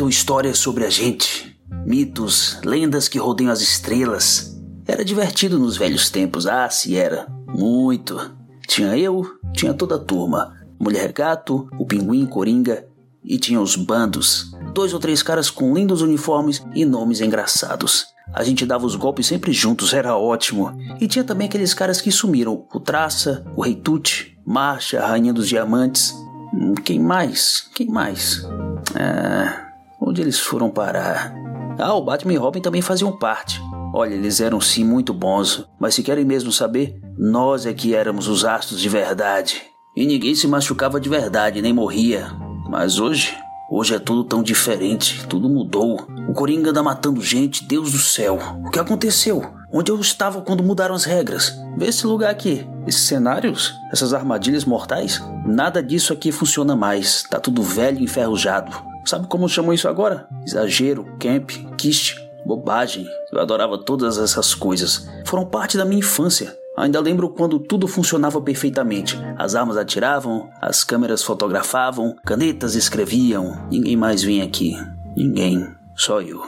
contam histórias sobre a gente, mitos, lendas que rodeiam as estrelas. Era divertido nos velhos tempos, ah, se era, muito. Tinha eu, tinha toda a turma, Mulher Gato, o Pinguim Coringa e tinha os bandos, dois ou três caras com lindos uniformes e nomes engraçados. A gente dava os golpes sempre juntos, era ótimo. E tinha também aqueles caras que sumiram: o Traça, o Rei Tut, Marcha, a Rainha dos Diamantes. Hum, quem mais? Quem mais? Ah, onde eles foram parar? Ah, o Batman e Robin também faziam parte. Olha, eles eram sim muito bons, mas se querem mesmo saber, nós é que éramos os astros de verdade. E ninguém se machucava de verdade, nem morria. Mas hoje, hoje é tudo tão diferente, tudo mudou. O Coringa anda matando gente, Deus do céu. O que aconteceu? Onde eu estava quando mudaram as regras? Vê esse lugar aqui, esses cenários, essas armadilhas mortais. Nada disso aqui funciona mais, tá tudo velho e enferrujado. Sabe como chamam isso agora? Exagero, camp, kist, bobagem. Eu adorava todas essas coisas. Foram parte da minha infância. Ainda lembro quando tudo funcionava perfeitamente. As armas atiravam, as câmeras fotografavam, canetas escreviam. Ninguém mais vinha aqui. Ninguém. Só eu.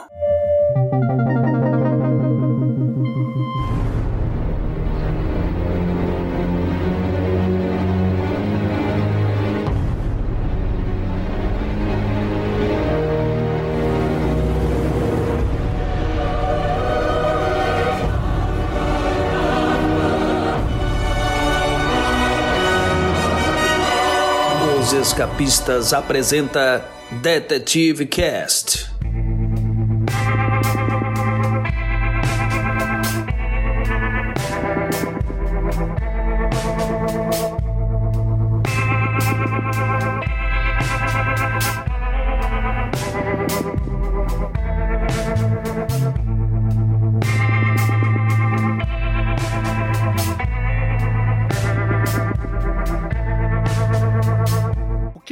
Escapistas apresenta Detetive Cast.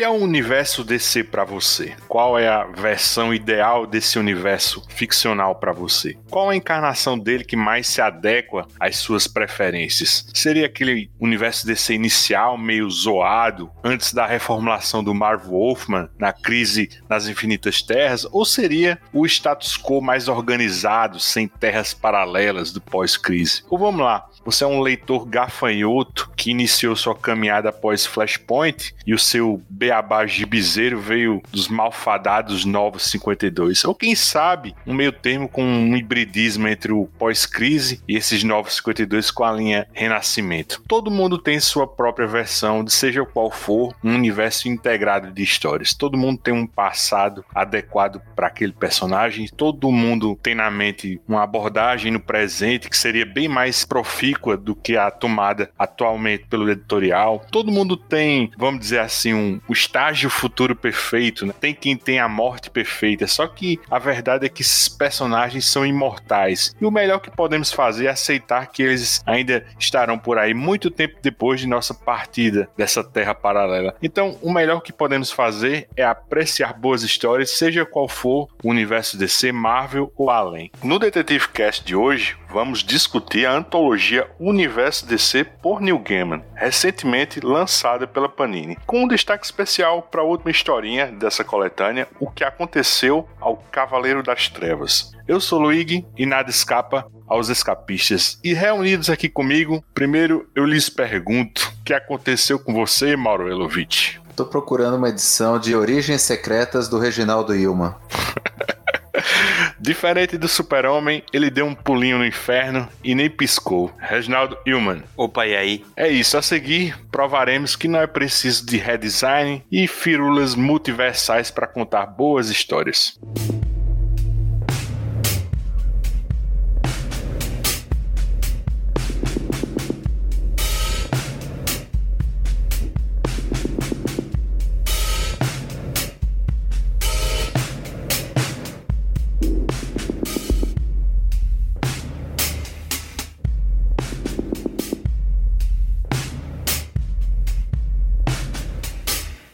Que é o universo DC para você? Qual é a versão ideal desse universo ficcional para você? Qual a encarnação dele que mais se adequa às suas preferências? Seria aquele universo DC inicial, meio zoado, antes da reformulação do Marv Wolfman, na crise nas Infinitas Terras? Ou seria o status quo mais organizado, sem terras paralelas do pós-crise? Ou vamos lá, você é um leitor gafanhoto que iniciou sua caminhada após Flashpoint e o seu beabá gibizeiro veio dos malfadados Novos 52. Ou quem sabe, um meio termo com um hibridismo entre o pós-crise e esses Novos 52 com a linha Renascimento. Todo mundo tem sua própria versão de seja qual for um universo integrado de histórias. Todo mundo tem um passado adequado para aquele personagem. Todo mundo tem na mente uma abordagem no presente que seria bem mais profícua do que a tomada atualmente pelo editorial. Todo mundo tem, vamos dizer assim, um, o estágio futuro perfeito, né? Tem quem tem a morte perfeita. Só que a verdade é que esses personagens são imortais. E o melhor que podemos fazer é aceitar que eles ainda estarão por aí muito tempo depois de nossa partida dessa terra paralela. Então, o melhor que podemos fazer é apreciar boas histórias, seja qual for o universo DC, Marvel ou além. No Detetive Cast de hoje, vamos discutir a antologia Universo DC por Neil Gaiman, recentemente lançada pela Panini, com um destaque especial para a última historinha dessa coletânea, O que aconteceu ao Cavaleiro das Trevas. Eu sou Luigi e nada escapa aos escapistas. E reunidos aqui comigo, primeiro eu lhes pergunto: o que aconteceu com você, Mauro Elovitch? Tô procurando uma edição de Origens Secretas do Reginaldo Ilma. Diferente do super-homem, ele deu um pulinho no inferno e nem piscou. Reginaldo Hillman. Opa, e aí? É isso, a seguir provaremos que não é preciso de redesign e firulas multiversais para contar boas histórias.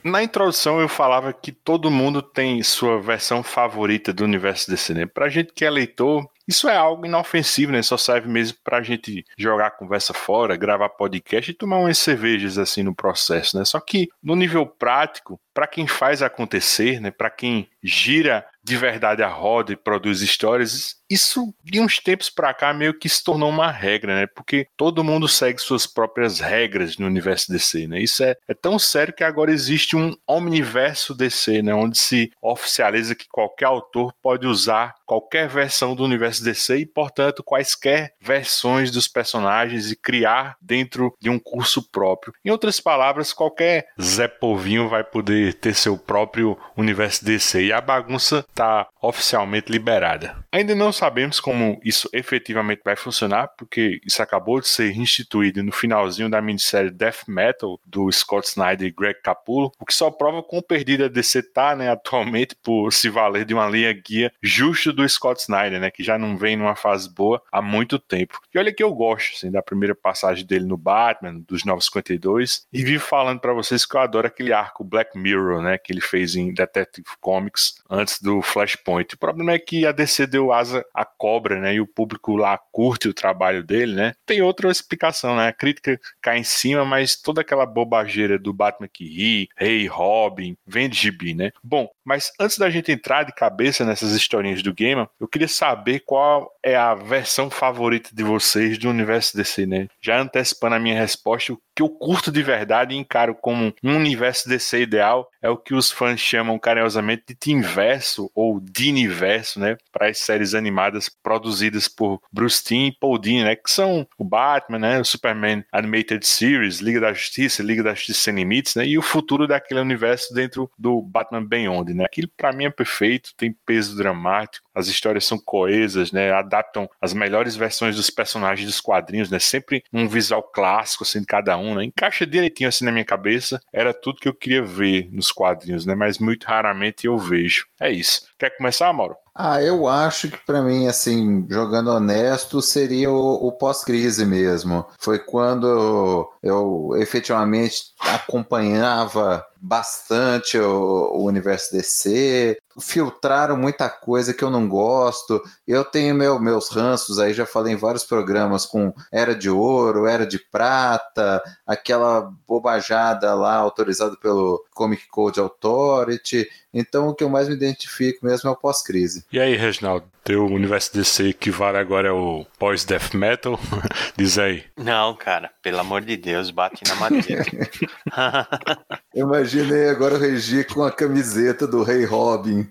Na introdução eu falava que todo mundo tem sua versão favorita do universo DC, né? Pra gente que é leitor, isso é algo inofensivo, né? Só serve mesmo pra gente jogar conversa fora, gravar podcast e tomar umas cervejas assim no processo, né? Só que no nível prático, para quem faz acontecer, né, para quem gira de verdade a roda e produz histórias, isso de uns tempos para cá meio que se tornou uma regra, né? Porque todo mundo segue suas próprias regras no universo DC, né? Isso é, é tão sério que agora existe um omniverso DC, né? Onde se oficializa que qualquer autor pode usar qualquer versão do universo DC e, portanto, quaisquer versões dos personagens e criar dentro de um curso próprio. Em outras palavras, qualquer Zé Povinho vai poder ter seu próprio universo DC e a bagunça está oficialmente liberada. Ainda não sabemos como isso efetivamente vai funcionar, porque isso acabou de ser instituído no finalzinho da minissérie Death Metal do Scott Snyder e Greg Capullo, o que só prova quão perdida a DC tá, né, atualmente por se valer de uma linha guia justo do Scott Snyder, né, que já não vem numa fase boa há muito tempo. E olha que eu gosto assim, da primeira passagem dele no Batman, dos 952, e vivo falando para vocês que eu adoro aquele arco Black Mirror, né, que ele fez em Detective Comics antes do Flashpoint. O problema é que a DC deu asa à cobra, né, e o público lá curte o trabalho dele, né. Tem outra explicação, né, a crítica cai em cima, mas toda aquela bobageira do Batman que ri, Rei, hey, Robin, vende gibi, né. Bom, mas antes da gente entrar de cabeça nessas historinhas do game, eu queria saber qual é a versão favorita de vocês do universo DC, né? Já antecipando a minha resposta, o que eu curto de verdade e encaro como um universo DC ideal é o que os fãs chamam carinhosamente de Teamverso ou Diniverso, né? Para as séries animadas produzidas por Bruce Timm e Paul Dini, né? Que são o Batman, né? O Superman Animated Series, Liga da Justiça, Liga da Justiça Sem Limites, né? E o futuro daquele universo dentro do Batman Beyond, né? Aquilo para mim é perfeito, tem peso dramático, as histórias são coesas, né? Adaptam as melhores versões dos personagens dos quadrinhos, né? Sempre um visual clássico assim de cada um né? Encaixa direitinho assim na minha cabeça. Era tudo que eu queria ver nos quadrinhos, né? Mas muito raramente eu vejo. É isso. Quer começar, Mauro? Ah, eu acho que para mim, assim, jogando honesto, seria o, o pós-crise mesmo. Foi quando eu efetivamente acompanhava bastante o, o, universo DC, filtraram muita coisa que eu não gosto. Eu tenho meu, meus ranços aí, já falei em vários programas com Era de Ouro, Era de Prata, aquela bobajada lá autorizada pelo Comic Code Authority. Então o que eu mais me identifico mesmo é o pós-crise. E aí, Reginaldo? Teu universo DC que vale agora é o pós-death metal? Diz aí. Não, cara, pelo amor de Deus, bate na madeira. Imaginei agora o Regi com a camiseta do Rei Robin.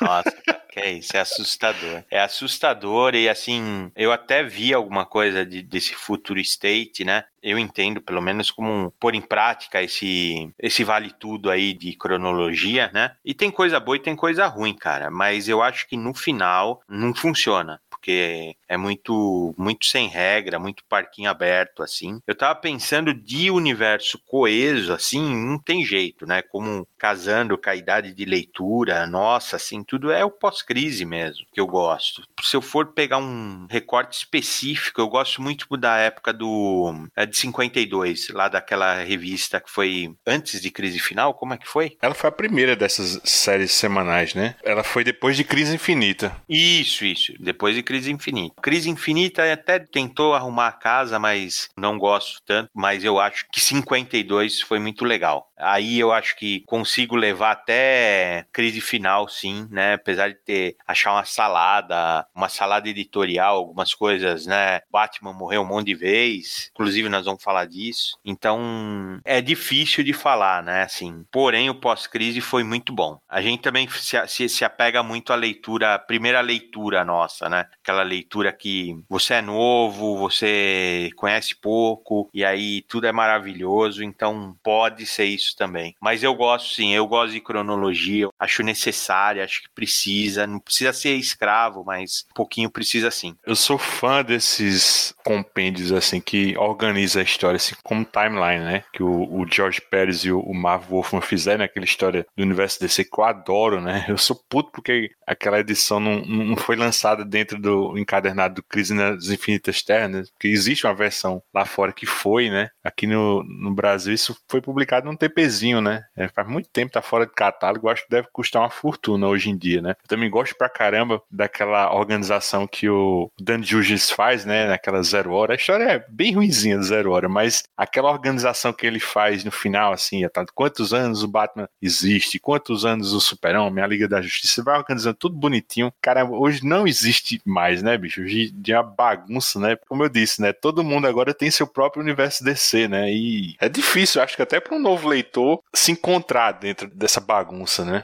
Nossa. Que é isso, é assustador. É assustador e assim, eu até vi alguma coisa de, desse futuro state, né? Eu entendo, pelo menos, como pôr em prática esse, esse vale tudo aí de cronologia, né? E tem coisa boa e tem coisa ruim, cara. Mas eu acho que no final não funciona porque é muito muito sem regra, muito parquinho aberto assim. Eu tava pensando de universo coeso assim, não tem jeito, né? Como casando com a idade de leitura, nossa, assim, tudo é o pós-crise mesmo que eu gosto. Se eu for pegar um recorte específico, eu gosto muito da época do é de 52, lá daquela revista que foi antes de Crise Final, como é que foi? Ela foi a primeira dessas séries semanais, né? Ela foi depois de Crise Infinita. Isso, isso, depois de Crise Crise Infinita. Crise Infinita até tentou arrumar a casa, mas não gosto tanto. Mas eu acho que 52 foi muito legal. Aí eu acho que consigo levar até crise final, sim, né? Apesar de ter achar uma salada, uma salada editorial, algumas coisas, né? Batman morreu um monte de vez, inclusive nós vamos falar disso. Então é difícil de falar, né? Assim, porém o pós-crise foi muito bom. A gente também se, se, se apega muito à leitura, à primeira leitura nossa, né? Aquela leitura que você é novo, você conhece pouco e aí tudo é maravilhoso, então pode ser isso também. Mas eu gosto sim, eu gosto de cronologia, acho necessária, acho que precisa, não precisa ser escravo, mas um pouquinho precisa sim. Eu sou fã desses compêndios assim que organiza a história assim como timeline, né? Que o, o George Pérez e o, o Marv Wolfman fizeram né? aquela história do universo DC que eu adoro, né? Eu sou puto porque aquela edição não, não foi lançada dentro do encadernado do Crise nas Infinitas Terras, né? Porque existe uma versão lá fora que foi, né? Aqui no, no Brasil isso foi publicado num tempo LPzinho, né? É, faz muito tempo tá fora de catálogo, acho que deve custar uma fortuna hoje em dia, né? Eu também gosto pra caramba daquela organização que o Dan Jurgens faz, né? Naquela Zero Hora. A história é bem ruimzinha do Zero Hora, mas aquela organização que ele faz no final, assim, tanto quantos anos o Batman existe, quantos anos o Super-Homem, a Liga da Justiça, vai organizando tudo bonitinho. Cara, hoje não existe mais, né, bicho? Hoje é uma bagunça, né? Como eu disse, né? Todo mundo agora tem seu próprio universo DC, né? E é difícil, acho que até para um novo leitor se encontrar dentro dessa bagunça, né?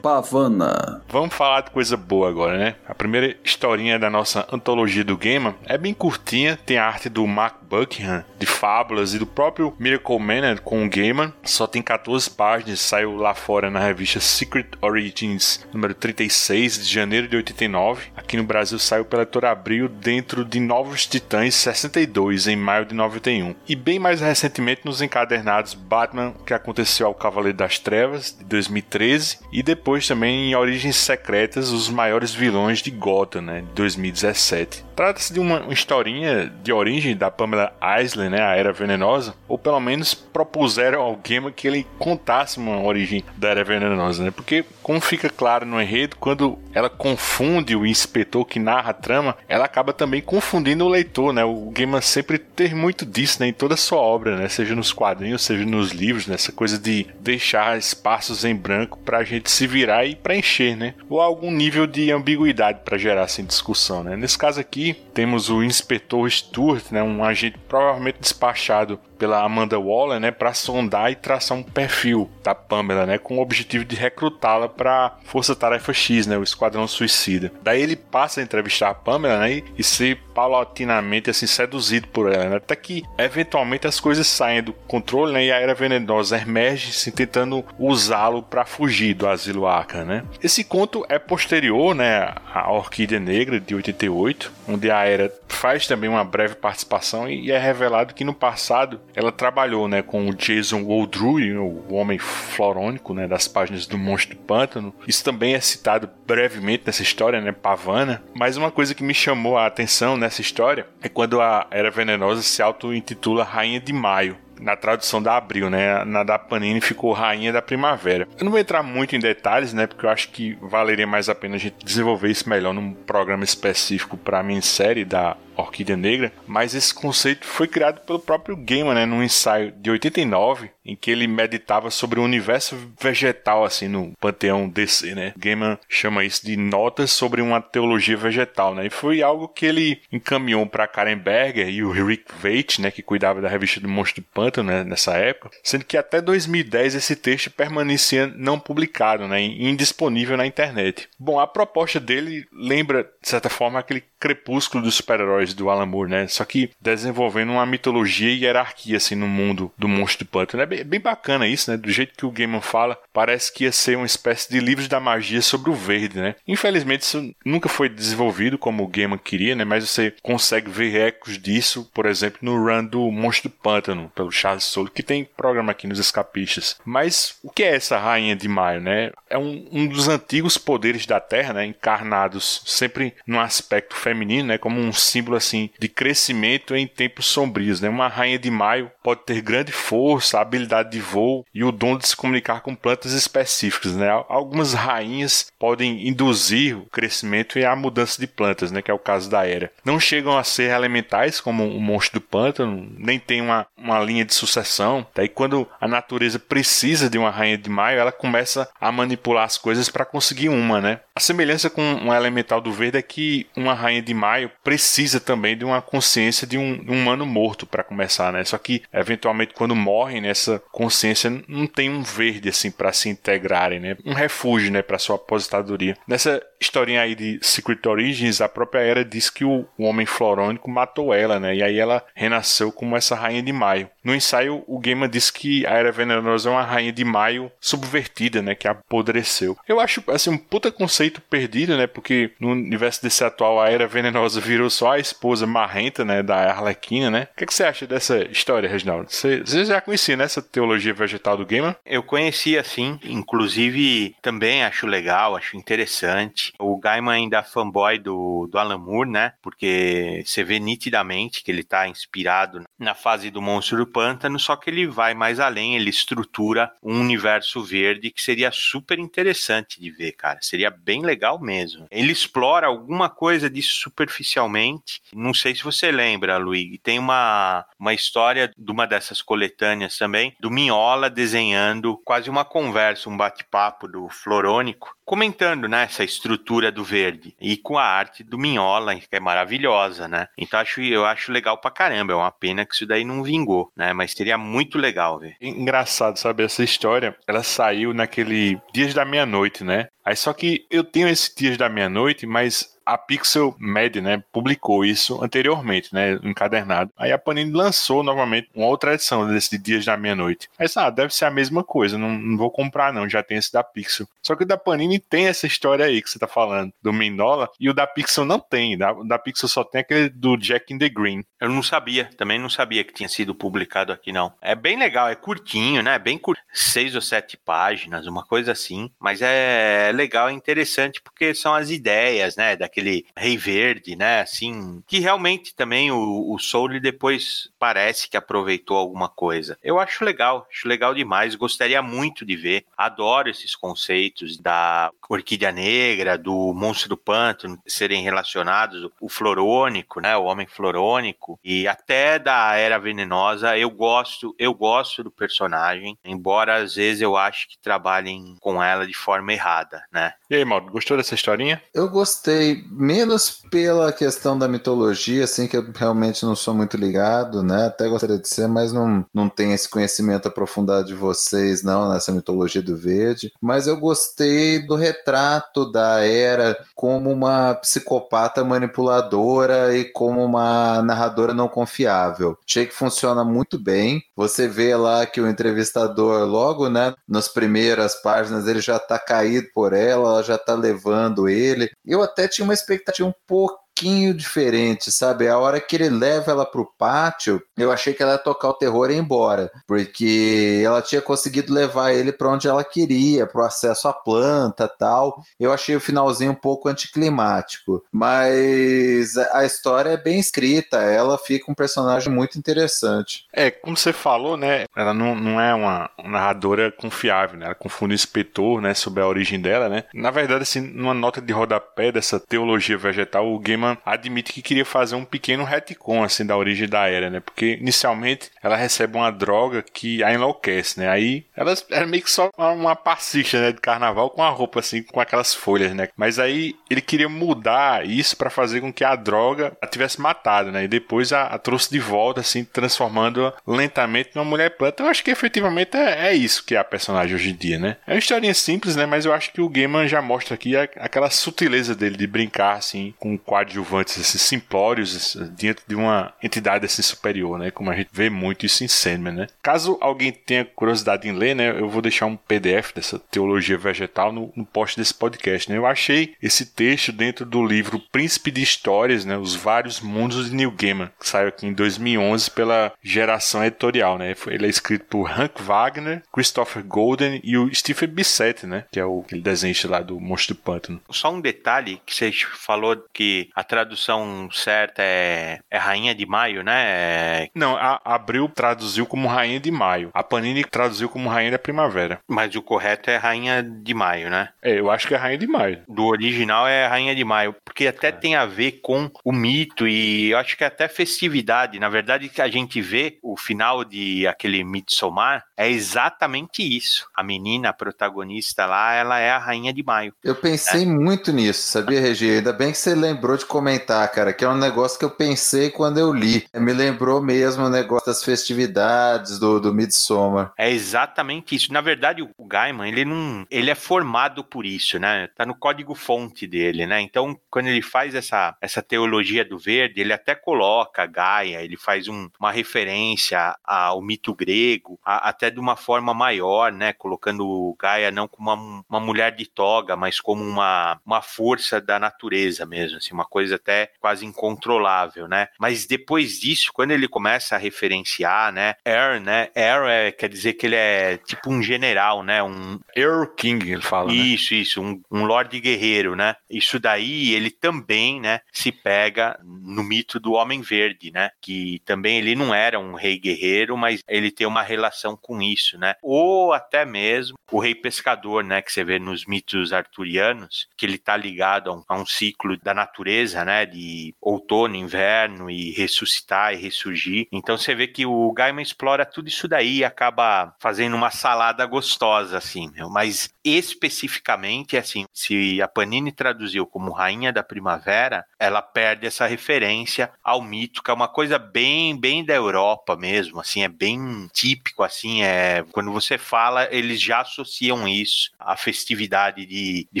Pavana. Vamos falar de coisa boa agora, né? A primeira historinha da nossa antologia do Gamer é bem curtinha, tem a arte do Mark Buckingham, de Fábulas e do próprio Miracle Man né, com o Gamer. Só tem 14 páginas, saiu lá fora na revista Secret Origins, número 36, de janeiro de 89. Aqui no Brasil saiu pela editora Abril dentro de Novos Titãs 62, em maio de 91. E bem mais recentemente nos encadernados Batman, que aconteceu ao Cavaleiro das Trevas, de 2013, e depois também em Origens Secretas, os maiores vilões de Gotham, né, de 2017. Trata-se de uma historinha de origem da Pamela Isley, né, a Era Venenosa, ou pelo menos propuseram ao Gamer que ele contasse uma origem da Era Venenosa, né, porque como fica claro no enredo, quando ela confunde o inspetor que narra a trama, ela acaba também confundindo o leitor, né, o Gamer sempre tem muito disso, né, em toda a sua obra, né, seja nos quadrinhos, seja nos livros, né, essa coisa de deixar espaços em branco para a gente se virar e preencher, né, ou algum nível de ambiguidade para gerar assim discussão, né. Nesse caso aqui temos o inspetor Stuart, né, um agente provavelmente despachado pela Amanda Waller, né, para sondar e traçar um perfil da Pamela, né, com o objetivo de recrutá-la para Força Tarefa X, né, o Esquadrão Suicida. Daí ele passa a entrevistar a Pamela, né, e, e ser paulatinamente assim seduzido por ela, né, até que eventualmente as coisas saem do controle, né, e a Era Venenosa emerge, se tentando usá-lo para fugir do Asilo Arkham, né. Esse conto é posterior, né, à Orquídea Negra de 88, onde a Era faz também uma breve participação e é revelado que no passado ela trabalhou né, com o Jason Woldrew, o homem florônico né, das páginas do Monstro do Pântano. Isso também é citado brevemente nessa história, né, Pavana. Mas uma coisa que me chamou a atenção nessa história é quando a Era Venenosa se auto-intitula Rainha de Maio na tradução da Abril, né? Na da Panini ficou Rainha da Primavera. Eu não vou entrar muito em detalhes, né? Porque eu acho que valeria mais a pena a gente desenvolver isso melhor num programa específico para a minissérie da Orquídea Negra, mas esse conceito foi criado pelo próprio Gaiman, né, num ensaio de 89, em que ele meditava sobre o universo vegetal, assim, no panteão DC, né. Gaiman chama isso de notas sobre uma teologia vegetal, né, e foi algo que ele encaminhou para Karen Berger e o Rick Veit, né, que cuidava da revista do Monstro do Né, nessa época, sendo que até 2010 esse texto permanecia não publicado, né, indisponível na internet. Bom, a proposta dele lembra, de certa forma, aquele crepúsculo dos super-heróis do Alan Moore, né? Só que desenvolvendo uma mitologia e hierarquia, assim, no mundo do monstro do pântano. É bem, bem bacana isso, né? Do jeito que o Gaiman fala, parece que ia ser uma espécie de livros da magia sobre o verde, né? Infelizmente isso nunca foi desenvolvido como o Gaiman queria, né? Mas você consegue ver ecos disso, por exemplo, no run do Monstro do Pântano, pelo Charles Soule, que tem programa aqui nos escapistas. Mas o que é essa Rainha de Maio, né? É um, um dos antigos poderes da Terra, né? Encarnados sempre num aspecto feminino feminino, né, como um símbolo assim de crescimento em tempos sombrios, né? Uma rainha de maio pode ter grande força, habilidade de voo e o dom de se comunicar com plantas específicas, né? Algumas rainhas podem induzir o crescimento e a mudança de plantas, né, que é o caso da Era. Não chegam a ser elementais como o monstro do pântano, nem tem uma, uma linha de sucessão. Daí quando a natureza precisa de uma rainha de maio, ela começa a manipular as coisas para conseguir uma, né? A semelhança com um elemental do verde é que uma rainha de maio precisa também de uma consciência de um, um humano morto para começar, né? Só que eventualmente quando morrem nessa consciência não tem um verde assim para se integrarem, né? Um refúgio, né, para sua aposentadoria. Nessa historinha aí de Secret Origins, a própria Era diz que o, o homem florônico matou ela, né? E aí ela renasceu como essa rainha de maio. No ensaio, o Gaiman diz que a Era Venenosa é uma rainha de maio subvertida, né? Que apodreceu. Eu acho, assim, um puta conceito conceito perdido, né? Porque no universo desse atual, a Era Venenosa virou só a esposa marrenta, né? Da Arlequina, né? O que, é que você acha dessa história, Reginaldo? Você, você já conhecia, né? Essa teologia vegetal do Gamer? Eu conhecia, sim. Inclusive, também acho legal, acho interessante. O Gaiman ainda é fanboy do, do Alan Moore, né? Porque você vê nitidamente que ele tá inspirado na fase do Monstro do Pântano, só que ele vai mais além, ele estrutura um universo verde que seria super interessante de ver, cara. Seria bem legal mesmo. Ele explora alguma coisa disso superficialmente. Não sei se você lembra, Luigi, tem uma, uma história de uma dessas coletâneas também, do Minhola desenhando quase uma conversa, um bate-papo do Florônico, comentando né, essa estrutura do verde e com a arte do Minhola, que é maravilhosa, né? Então acho, eu acho legal pra caramba. É uma pena que isso daí não vingou, né? Mas seria muito legal ver. Engraçado, sabe? Essa história, ela saiu naquele Dias da Meia-Noite, né? Aí só que eu tenho esse Dias da Meia-Noite, mas a Pixel Med, né, publicou isso anteriormente, né, encadernado. Aí a Panini lançou novamente uma outra edição desse Dias da Meia-Noite. Aí, ah, deve ser a mesma coisa, não, não, vou comprar não, já tem esse da Pixel. Só que o da Panini tem essa história aí que você tá falando, do Mindola, e o da Pixel não tem, da, da Pixel só tem aquele do Jack in the Green. Eu não sabia, também não sabia que tinha sido publicado aqui não. É bem legal, é curtinho, né, bem curto, seis ou sete páginas, uma coisa assim, mas é legal, é interessante porque são as ideias, né, aquele Rei Verde, né? Assim, que realmente também o, o Soul depois parece que aproveitou alguma coisa. Eu acho legal, acho legal demais, gostaria muito de ver. Adoro esses conceitos da Orquídea Negra, do Monstro do Pântano serem relacionados, o Florônico, né? O Homem Florônico e até da Era Venenosa. Eu gosto, eu gosto do personagem, embora às vezes eu acho que trabalhem com ela de forma errada, né? E aí, Mauro, gostou dessa historinha? Eu gostei menos pela questão da mitologia, assim, que eu realmente não sou muito ligado, né? Até gostaria de ser, mas não, não tenho esse conhecimento aprofundado de vocês, não, nessa mitologia do verde. Mas eu gostei do retrato da Era como uma psicopata manipuladora e como uma narradora não confiável. Achei que funciona muito bem. Você vê lá que o entrevistador, logo, né, nas primeiras páginas, ele já tá caído por ela, ela já tá levando ele. Eu até tinha uma expectativa um pouco pouquinho diferente, sabe? A hora que ele leva ela pro pátio, eu achei que ela ia tocar o terror e ir embora, porque ela tinha conseguido levar ele para onde ela queria, pro acesso à planta, tal. Eu achei o finalzinho um pouco anticlimático, mas a história é bem escrita, ela fica um personagem muito interessante. É, como você falou, né? Ela não, não é uma narradora confiável, né? Ela confunde o inspetor, né, sobre a origem dela, né? Na verdade, assim, numa nota de rodapé dessa teologia vegetal, o Game admite que queria fazer um pequeno retcon assim da origem da era, né? Porque inicialmente ela recebe uma droga que a enlouquece, né? Aí ela era meio que só uma passista, né, de carnaval com a roupa assim, com aquelas folhas, né? Mas aí ele queria mudar isso para fazer com que a droga a tivesse matado, né? E depois a, a trouxe de volta assim, transformando-a lentamente numa mulher planta. Eu acho que efetivamente é, é, isso que é a personagem hoje em dia, né? É uma historinha simples, né? Mas eu acho que o Gaiman já mostra aqui a, aquela sutileza dele de brincar assim com quadros coadjuvantes assim, simplórios dentro de uma entidade assim superior, né? Como a gente vê muito isso em Sandman, né? Caso alguém tenha curiosidade em ler, né? Eu vou deixar um PDF dessa teologia vegetal no, no post desse podcast, né? Eu achei esse texto dentro do livro Príncipe de Histórias, né? Os Vários Mundos de Neil Gaiman, que saiu aqui em 2011 pela Geração Editorial, né? Ele é escrito por Hank Wagner, Christopher Golden e o Stephen Bissett, né? Que é o desenhista lá do Monstro do Pântano. Só um detalhe que você falou que a tradução certa é, é Rainha de Maio, né? É... Não, a Abril traduziu como Rainha de Maio. A Panini traduziu como Rainha da Primavera. Mas o correto é Rainha de Maio, né? É, eu acho que é Rainha de Maio. Do original é Rainha de Maio, porque até é. tem a ver com o mito e eu acho que até festividade. Na verdade, que a gente vê o final de aquele Midsommar é exatamente isso. A menina a protagonista lá, ela é a Rainha de Maio. Eu pensei é. muito nisso, sabia, Regi? Ainda bem que você lembrou de comentar, cara, que é um negócio que eu pensei quando eu li. Me lembrou mesmo o negócio das festividades do, do Midsommar. É exatamente isso. Na verdade, o Gaiman, ele não. Ele é formado por isso, né? Tá no código fonte dele, né? Então, quando ele faz essa, essa teologia do verde, ele até coloca Gaia, ele faz um, uma referência ao mito grego, a, até de uma forma maior, né? Colocando Gaia não como uma, uma mulher de toga, mas como uma, uma força da natureza mesmo, assim, uma coisa até quase incontrolável, né? Mas depois disso, quando ele começa a referenciar, né? Air, né? Air é, quer dizer que ele é tipo um general, né? Um Air King, ele fala. Né? Isso, né? isso, um, um Lorde Guerreiro, né? Isso daí ele também, né? Se pega no mito do Homem Verde, né? Que também ele não era um rei guerreiro, mas ele tem uma relação com isso, né? Ou até mesmo o rei pescador, né? Que você vê nos mitos arturianos, que ele tá ligado a um, a um ciclo da natureza, né? De outono, inverno e ressuscitar e ressurgir. Então você vê que o Gaiman explora tudo isso daí e acaba fazendo uma salada gostosa, assim, meu. Mas especificamente, assim, se a Panini traduziu como Rainha da Primavera, ela perde essa referência ao mito, que é uma coisa bem, bem da Europa mesmo, assim, é bem típico, assim, é quando você fala, eles já associam isso à festividade de, de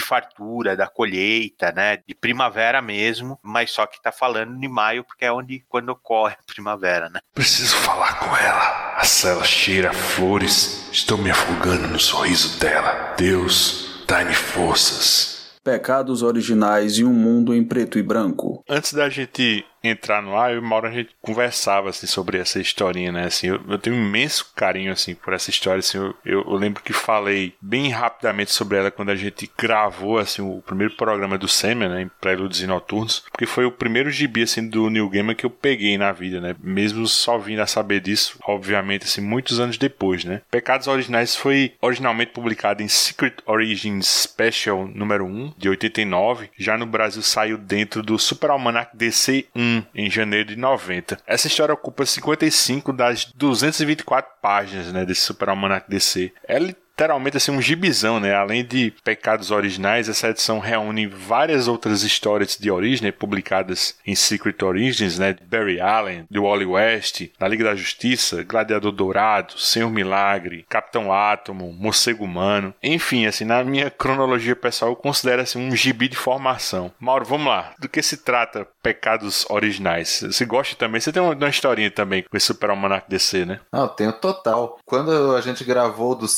fartura, da colheita, né, de primavera mesmo, mas só que tá falando de maio porque é onde quando ocorre a primavera, né? Preciso falar com ela. A cela cheira a flores. Estou me afogando no sorriso dela. Deus, dá-me forças. Pecados originais e um mundo em preto e branco. Antes da gente entrar no ar, eu e o Mauro a gente conversava assim sobre essa historinha, né? Assim, eu, eu tenho um imenso carinho assim por essa história, assim, eu, eu, eu, lembro que falei bem rapidamente sobre ela quando a gente gravou assim o primeiro programa do Sêmen, né, em Preludes e Noturnos, porque foi o primeiro gibi assim do New Gamer que eu peguei na vida, né? Mesmo só vindo a saber disso, obviamente assim, muitos anos depois, né? Pecados Originais foi originalmente publicado em Secret Origins Special número 1 de 89, já no Brasil saiu dentro do Super Almanac DC 1 em janeiro de 90. Essa história ocupa 55 das 224 páginas né, desse Super Almanac DC. Ela literalmente assim um gibizão, né? Além de pecados originais, essa edição reúne várias outras histórias de origem né? publicadas em Secret Origins, né? De Barry Allen, do Wally West, da Liga da Justiça, Gladiador Dourado, Senhor Milagre, Capitão Átomo, Morcego Humano. Enfim, assim, na minha cronologia pessoal, eu considero assim um gibi de formação. Mauro, vamos lá. Do que se trata Pecados Originais? Você gosta também? Você tem uma, uma historinha também com esse Super Almanac DC, né? Não, tenho total. Quando a gente gravou do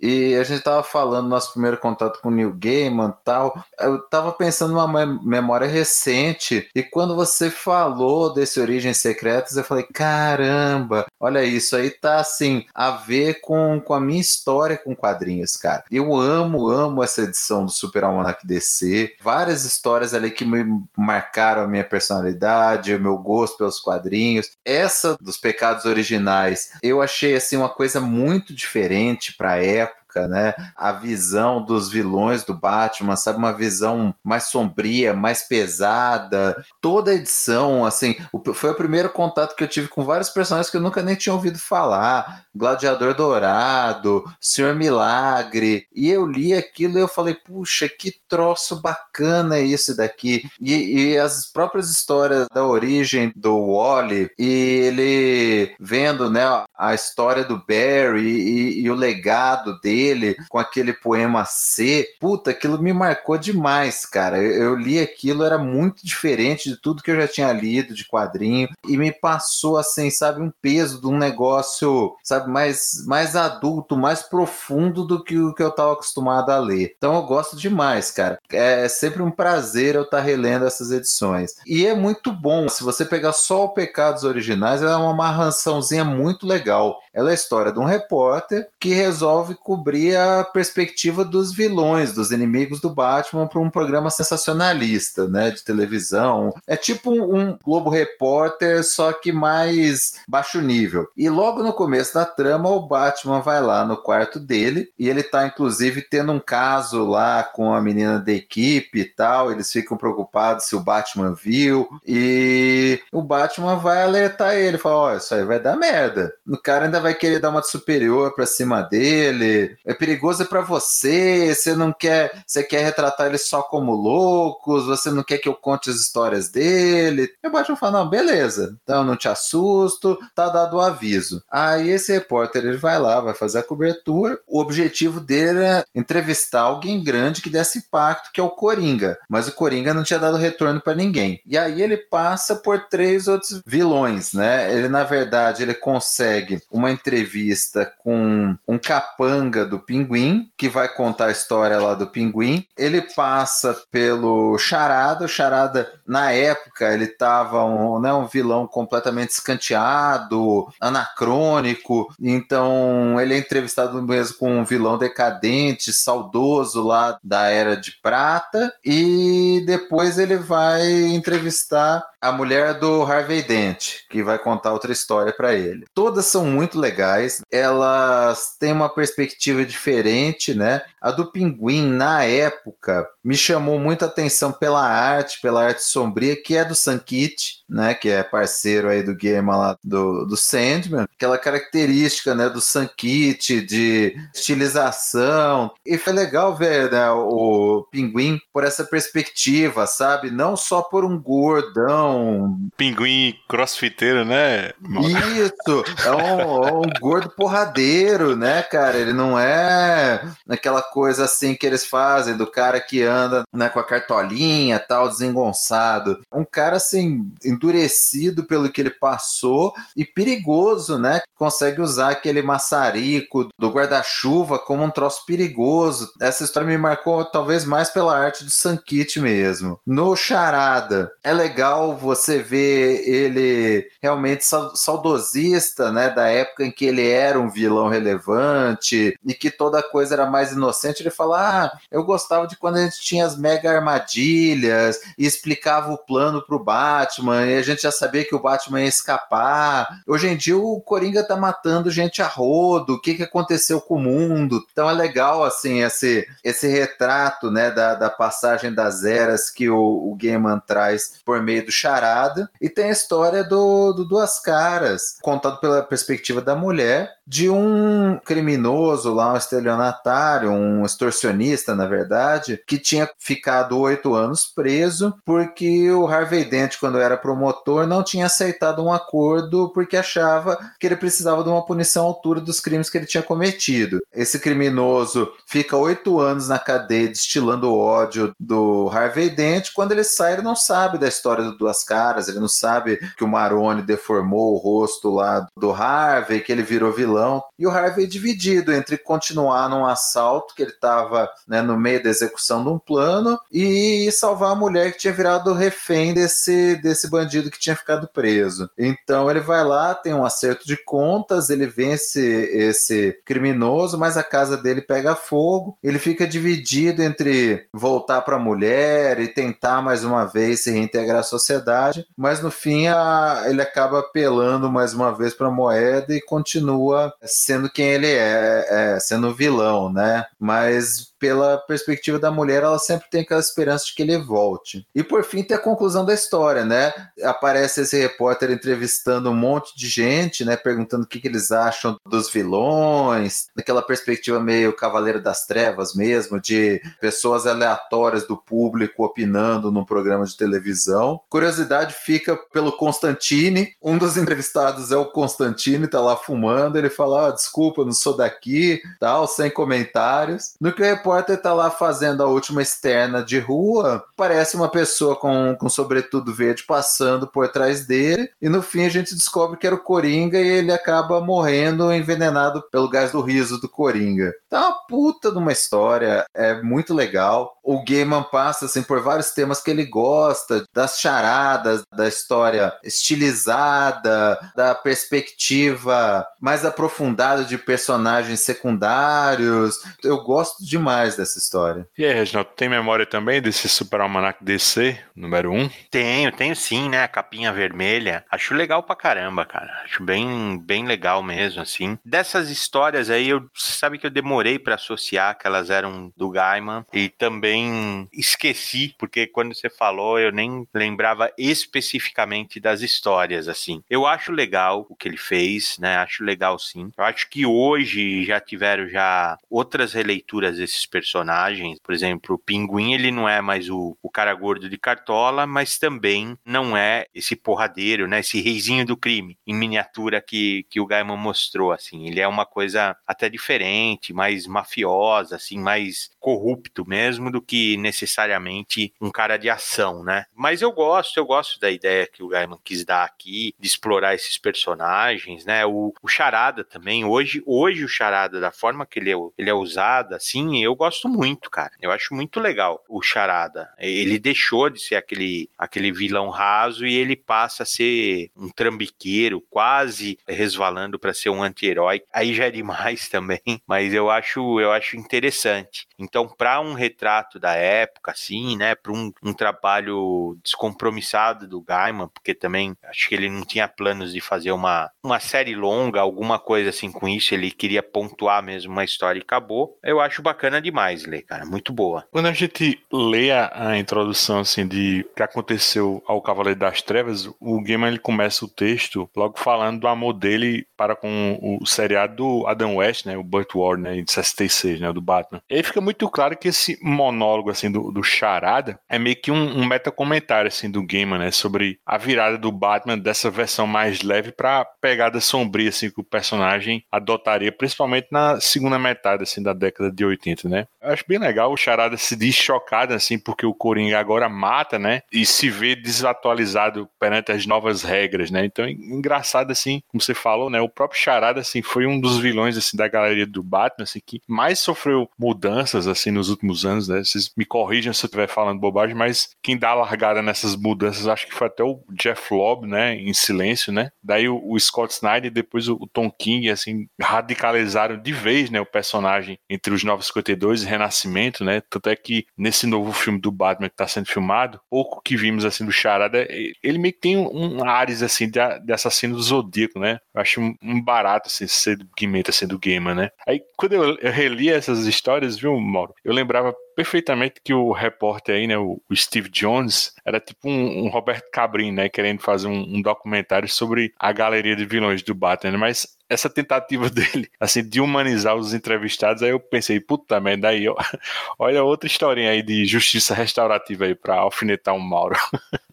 E a gente tava falando nosso primeiro contato com o Neil Gaiman tal. Eu tava pensando numa memória recente. E quando você falou desse Origens Secretas, eu falei: caramba, olha isso aí tá assim, a ver com, com a minha história com quadrinhos, cara. Eu amo, amo essa edição do Super Almanac DC. Várias histórias ali que me marcaram a minha personalidade, o meu gosto pelos quadrinhos. Essa dos pecados originais, eu achei assim uma coisa muito diferente para época, né? A visão dos vilões do Batman, sabe? Uma visão mais sombria, mais pesada. Toda a edição, assim, foi o primeiro contato que eu tive com vários personagens que eu nunca nem tinha ouvido falar. Gladiador Dourado, Senhor Milagre. E eu li aquilo e eu falei, puxa, que troço bacana é esse daqui. E, e as próprias histórias da origem do Wally, e ele vendo, né, a história do Barry e, e o legado dele com aquele poema C, puta, aquilo me marcou demais, cara. Eu, eu li aquilo, era muito diferente de tudo que eu já tinha lido de quadrinho e me passou assim, sabe, um peso de um negócio, sabe? Mais, mais adulto, mais profundo do que o que eu estava acostumado a ler. Então eu gosto demais, cara. É sempre um prazer eu estar tá relendo essas edições. E é muito bom. Se você pegar só o Pecados Originais, é uma amarraçãozinha muito legal. go Ela é a história de um repórter que resolve cobrir a perspectiva dos vilões, dos inimigos do Batman, para um programa sensacionalista, né, de televisão. É tipo um Globo Repórter, só que mais baixo nível. E logo no começo da trama, o Batman vai lá no quarto dele e ele tá inclusive tendo um caso lá com a menina da equipe e tal. Eles ficam preocupados se o Batman viu e o Batman vai alertar ele, fala: Ó, oh, isso aí vai dar merda. O cara ainda vai querer dar uma superior pra cima dele. É perigoso para você, você não quer, você quer retratar ele só como loucos, você não quer que eu conte as histórias dele. E o Batman fala: "Não, beleza. Então não te assusto, tá dado o aviso". Aí esse repórter ele vai lá, vai fazer a cobertura. O objetivo dele é entrevistar alguém grande que desse impacto, que é o Coringa. Mas o Coringa não tinha dado retorno para ninguém. E aí ele passa por três outros vilões, né? Ele na verdade ele consegue uma entrevista com um capanga do Pinguim, que vai contar a história lá do Pinguim. Ele passa pelo Charada, o Charada na época ele tava um, né, um vilão completamente escanteado, anacrônico, então ele é entrevistado mesmo com um vilão decadente, saudoso lá da Era de Prata, e depois ele vai entrevistar a mulher do Harvey Dent, que vai contar outra história para ele. Todas são muito legais, elas têm uma perspectiva diferente, né? A do Pinguim, na época, me chamou muita atenção pela arte, pela arte sombria, que é do Sankit, né? Que é parceiro aí do game lá do, do Sandman. Aquela característica, né? Do Sankit, de estilização. E foi legal ver né, o Pinguim por essa perspectiva, sabe? Não só por um gordão Pinguim crossfiteiro, né? Isso, é um, é um, gordo porradeiro, né, cara? Ele não é aquela coisa assim que eles fazem do cara que anda né, com a cartolinha tal, desengonçado. Um cara assim, endurecido pelo que ele passou e perigoso, né? Consegue usar aquele maçarico do guarda-chuva como um troço perigoso. Essa história me marcou talvez mais pela arte do Sankit mesmo. No Charada, é legal você vê ele realmente saudosista, né, da época em que ele era um vilão relevante e que toda coisa era mais inocente, ele fala: "Ah, eu gostava de quando a gente tinha as mega armadilhas e explicava o plano pro Batman e a gente já sabia que o Batman ia escapar. Hoje em dia o Coringa tá matando gente a rodo, o que que aconteceu com o mundo?". Então é legal assim esse esse retrato, né, da, da passagem das eras que o, o Gaiman traz por meio do Charada e tem a história do, do Duas Caras, contado pela perspectiva da mulher, de um criminoso lá, um estelionatário, um extorsionista, na verdade, que tinha ficado oito anos preso porque o Harvey Dent, quando era promotor, não tinha aceitado um acordo porque achava que ele precisava de uma punição à altura dos crimes que ele tinha cometido. Esse criminoso fica oito anos na cadeia destilando o ódio do Harvey Dent. Quando ele sai, ele não sabe da história do Duas Caras, ele não sabe que o Maroni deformou o rosto lá do Harvey, que ele virou vilão E o Harvey é dividido entre continuar num assalto, que ele estava né, no meio da execução de um plano, e salvar a mulher que tinha virado refém desse, desse bandido que tinha ficado preso. Então ele vai lá, tem um acerto de contas, ele vence esse criminoso, mas a casa dele pega fogo. Ele fica dividido entre voltar para a mulher e tentar mais uma vez se reintegrar à sociedade, mas no fim a, ele acaba apelando mais uma vez para a moeda e continua sendo quem ele é, é sendo vilão, né? Mas pela perspectiva da mulher, ela sempre tem aquela esperança de que ele volte. E por fim tem a conclusão da história, né? Aparece esse repórter entrevistando um monte de gente, né? Perguntando o que, que eles acham dos vilões, daquela perspectiva meio Cavaleiro das Trevas mesmo, de pessoas aleatórias do público opinando num programa de televisão. Curiosidade fica pelo Constantine, um dos entrevistados é o Constantine, tá lá fumando, ele fala, ah, desculpa, não sou daqui, tal, sem comentários. No que o repórter repórter tá lá fazendo a última externa de rua, parece uma pessoa com, com sobretudo verde passando por trás dele, e no fim a gente descobre que era o Coringa e ele acaba morrendo envenenado pelo gás do riso do Coringa. Tá uma puta de uma história, é muito legal. O Gaiman passa assim, por vários temas que ele gosta, das charadas, da história estilizada, da perspectiva mais aprofundada de personagens secundários. Eu gosto demais dessa história. E aí, Reginaldo, tem memória também desse Super Almanac DC, número 1? Tenho, tenho sim, né? A capinha vermelha. Acho legal pra caramba, cara. Acho bem, bem legal mesmo, assim. Dessas histórias aí, eu sabe que eu demorei para associar que elas eram do Gaiman e também esqueci, porque quando você falou, eu nem lembrava especificamente das histórias, assim. Eu acho legal o que ele fez, né? Acho legal sim. Eu acho que hoje já tiveram já outras releituras desses personagens. Por exemplo, o Pinguim, ele não é mais o, o cara gordo de cartola, mas também não é esse porradeiro, né? Esse reizinho do crime em miniatura que, que o Gaiman mostrou, assim. Ele é uma coisa até diferente, mais mafiosa, assim, mais corrupto mesmo do que necessariamente um cara de ação, né? Mas eu gosto, eu gosto da ideia que o Gaiman quis dar aqui, de explorar esses personagens, né? O, o Charada também, hoje, hoje o Charada, da forma que ele é, ele é usado, assim, eu gosto muito, cara. Eu acho muito legal o Charada. Ele deixou de ser aquele, aquele vilão raso e ele passa a ser um trambiqueiro, quase resvalando para ser um anti-herói. Aí já é demais também, mas eu acho, eu acho interessante. Então, para um retrato da época, assim, né, para um, um, trabalho descompromissado do Gaiman, porque também acho que ele não tinha planos de fazer uma, uma série longa, alguma coisa assim com isso, ele queria pontuar mesmo uma história e acabou. Eu acho bacana demais ler, cara, muito boa. Quando a gente lê a, a introdução, assim, de que aconteceu ao Cavaleiro das Trevas, o Gaiman, ele começa o texto logo falando do amor dele para com o seriado do Adam West, né, o Burt Ward, né, de 66, né, do Batman. Aí fica muito claro que esse monólogo, assim, do, do Charada é meio que um, um meta-comentário, assim, do Gaiman, né, sobre a virada do Batman dessa versão mais leve para pegada sombria, assim, que o personagem adotaria, principalmente na segunda metade, assim, da década de 80, né. Eu acho bem legal o Charada se diz chocado, assim, porque o Coringa agora mata, né, e se vê desatualizado perante as novas regras, né, então engraçado, assim, como você falou, né, o próprio Charada, assim, foi um dos vilões, assim, da galeria do Batman, assim, que mais sofreu mudanças, assim, nos últimos anos, né, vocês me corrijam se eu estiver falando bobagem, mas quem dá a largada nessas mudanças, acho que foi até o Jeff Lobb, né, em silêncio, né, daí o, o Scott Snyder depois o, o, Tom King, assim, radicalizaram de vez, né, o personagem entre os 952 e Renascimento, né, tanto é que nesse novo filme do Batman que está sendo filmado, pouco que vimos, assim, do Charada, ele meio que tem um, ares, assim, de, de assassino do Zodíaco, né, eu acho um, barato, assim, ser seguimento, assim, do gamer, né, aí quando eu, eu reli essas histórias, viu, Mauro, eu lembrava perfeitamente que o repórter aí, né, o, Steve Jones, era tipo um, um Roberto Cabrini, né, querendo fazer um, um, documentário sobre a galeria de vilões do Batman, mas essa tentativa dele, assim, de humanizar os entrevistados, aí eu pensei, puta merda, aí, ó, olha outra historinha aí de justiça restaurativa aí pra alfinetar um Mauro.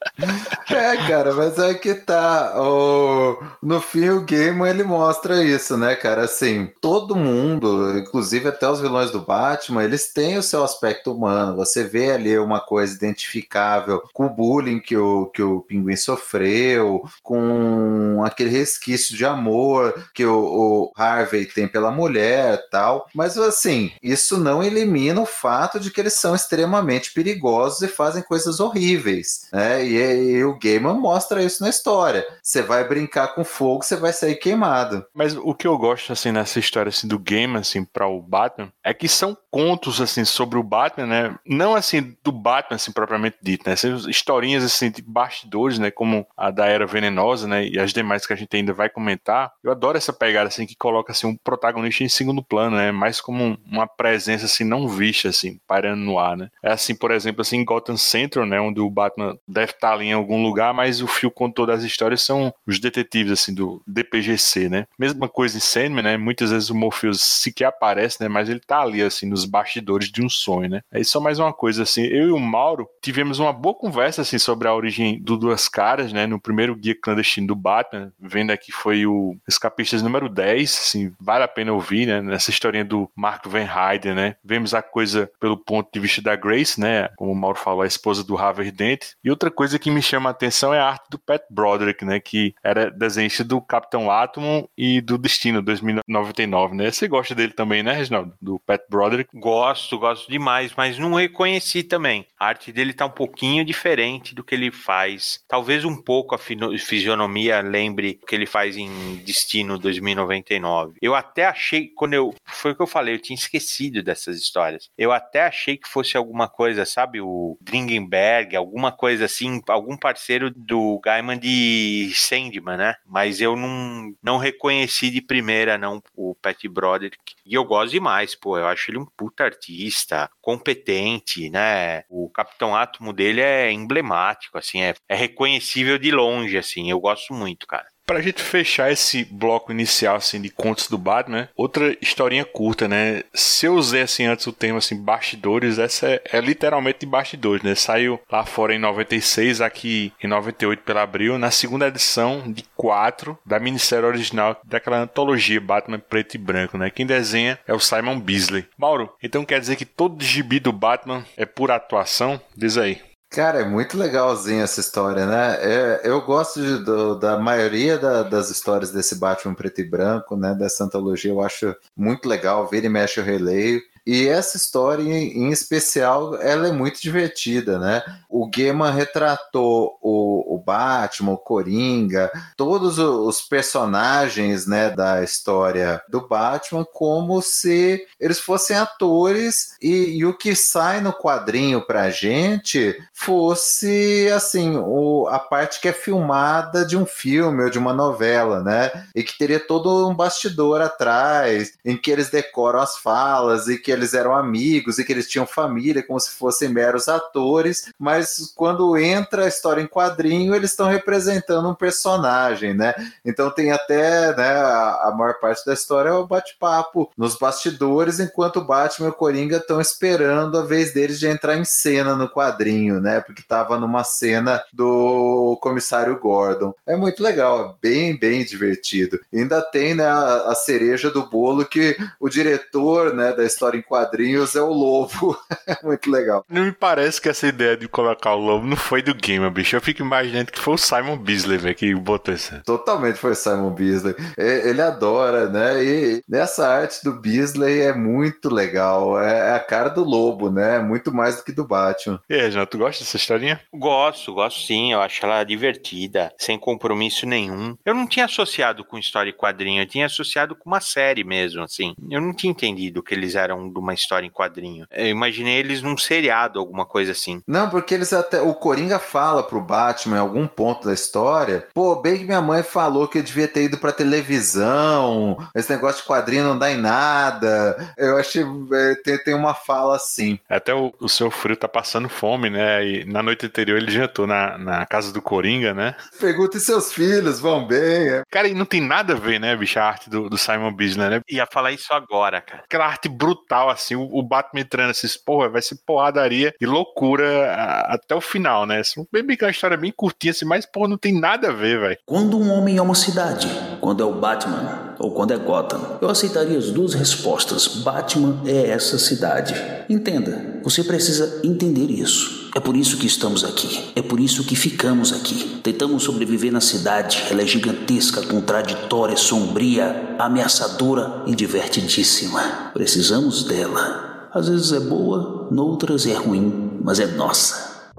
É, cara, mas é que tá. O... No fim, o game ele mostra isso, né, cara? Assim, todo mundo, inclusive até os vilões do Batman, eles têm o seu aspecto humano. Você vê ali uma coisa identificável com o bullying que o, que o pinguim sofreu, com aquele resquício de amor que o, o Harvey tem pela mulher tal. Mas assim, isso não elimina o fato de que eles são extremamente perigosos e fazem coisas horríveis, né? E, e o Gaiman mostra isso na história. Você vai brincar com fogo, você vai sair queimado. Mas o que eu gosto assim nessa história assim do Gaiman assim para o Batman é que são contos assim sobre o Batman, né? Não assim do Batman assim propriamente dito, né? Historinhas assim de bastidores, né, como a da Era Venenosa, né, e as demais que a gente ainda vai comentar. Eu adoro essa pegada assim que coloca assim um protagonista em segundo plano, né? Mais como uma presença assim não vista assim, parando no ar, né? É assim, por exemplo, assim em Gotham Central, né, onde o Batman deve estar ali em algum lugar, mas o fio condutor das histórias são os detetives assim do DPGC, né? Mesma coisa em Sandman, né? Muitas vezes o Morpheus sequer aparece, né, mas ele tá ali assim nos bastidores de um sonho, né? Aí só mais uma coisa assim, eu e o Mauro tivemos uma boa conversa assim sobre a origem do Duas Caras, né? No primeiro guia clandestino do Batman, vendo aqui foi o Escapistas número 10, assim, vale a pena ouvir, né? Nessa historinha do Mark Van Heiden, né? Vemos a coisa pelo ponto de vista da Grace, né? Como o Mauro falou, a esposa do Harvey Dent. E outra coisa que me chama a atenção é a arte do Pat Broderick, né? Que era desenhista do Capitão Átomo e do Destino 2099, né? Você gosta dele também, né, Reginaldo? Do Pat Broderick? Gosto, gosto demais demais, mas não reconheci também. A arte dele tá um pouquinho diferente do que ele faz. Talvez um pouco a fisionomia lembre o que ele faz em Destino 2099. Eu até achei, quando eu. Foi o que eu falei, eu tinha esquecido dessas histórias. Eu até achei que fosse alguma coisa, sabe? O Dringenberg, alguma coisa assim, algum parceiro do Gaiman de Sandman, né? Mas eu não, não reconheci de primeira, não, o Pat Broderick. E eu gosto demais, pô. Eu acho ele um puta artista, competente, né? O Capitão Átomo dele é emblemático, assim, é, é reconhecível de longe, assim. Eu gosto muito, cara. Pra gente fechar esse bloco inicial, assim, de contos do Batman, né? outra historinha curta, né? Se eu usei, assim, antes o termo, assim, bastidores, essa é, é, literalmente de bastidores, né? Saiu lá fora em 96, aqui em 98 pela Abril, na segunda edição de quatro da minissérie original daquela antologia Batman preto e branco, né? Quem desenha é o Simon Beasley. Mauro, então quer dizer que todo gibi do Batman é por atuação? Diz aí. Cara, é muito legalzinho essa história, né? É, eu gosto de, do, da maioria da, das histórias desse Batman preto e branco, né? Dessa antologia, eu acho muito legal. Vira e mexe, eu releio. E essa história em especial, ela é muito divertida, né? O Gaiman retratou o, o Batman, o Coringa, todos os personagens, né, da história do Batman como se eles fossem atores e, e o que sai no quadrinho pra gente fosse, assim, o, a parte que é filmada de um filme ou de uma novela, né? E que teria todo um bastidor atrás, em que eles decoram as falas e que eles eram amigos e que eles tinham família, como se fossem meros atores, mas quando entra a história em quadrinho, eles estão representando um personagem, né? Então tem até, né, a, a maior parte da história é o bate-papo nos bastidores, enquanto o Batman e o Coringa estão esperando a vez deles de entrar em cena no quadrinho, né? Porque tava numa cena do comissário Gordon. É muito legal, é bem, bem divertido. Ainda tem, né, a, a cereja do bolo que o diretor, né, da história em quadrinhos é o lobo. Muito legal. Não me parece que essa ideia de colocar o lobo não foi do Gamer, bicho. Eu fico imaginando que foi o Simon Beasley, velho, que botou isso. Totalmente foi o Simon Beasley. Ele adora, né? E nessa arte do Beasley é muito legal. É a cara do lobo, né? Muito mais do que do Batman. E aí, João, tu gosta dessa historinha? Gosto, gosto sim. Eu acho ela divertida, sem compromisso nenhum. Eu não tinha associado com história e quadrinho, eu tinha associado com uma série mesmo, assim. Eu não tinha entendido que eles eram de uma história em quadrinho. Eu imaginei eles num seriado, alguma coisa assim. Não, porque eles até. O Coringa fala pro Batman em algum ponto da história. Pô, bem que minha mãe falou que eu devia ter ido pra televisão. Esse negócio de quadrinho não dá em nada. Eu achei. É, tem, tem uma fala assim. Até o, o seu frio tá passando fome, né? E na noite anterior ele jantou na, na casa do Coringa, né? Pergunta se seus filhos vão bem. É. Cara, e não tem nada a ver, né, bicho, a arte do, do Simon Bisley, né? Ia falar isso agora, cara. Aquela arte brutal, assim, o, o Batman entrando assim, porra, vai ser porradaria e loucura a, até o final, né? Bem, bem, uma história bem curtinha, assim, mas, porra, não tem nada a ver, velho. Quando um homem é uma cidade, quando é o Batman ou quando é Gotham, eu aceitaria as duas respostas. Batman é essa cidade. Entenda, você precisa entender isso. É por isso que estamos aqui. É por isso que ficamos aqui. Tentamos sobreviver na cidade. Ela é gigantesca, contraditória, sombria, ameaçadora e divertidíssima. Precisamos dela. Às vezes é boa, noutras é ruim, mas é nossa.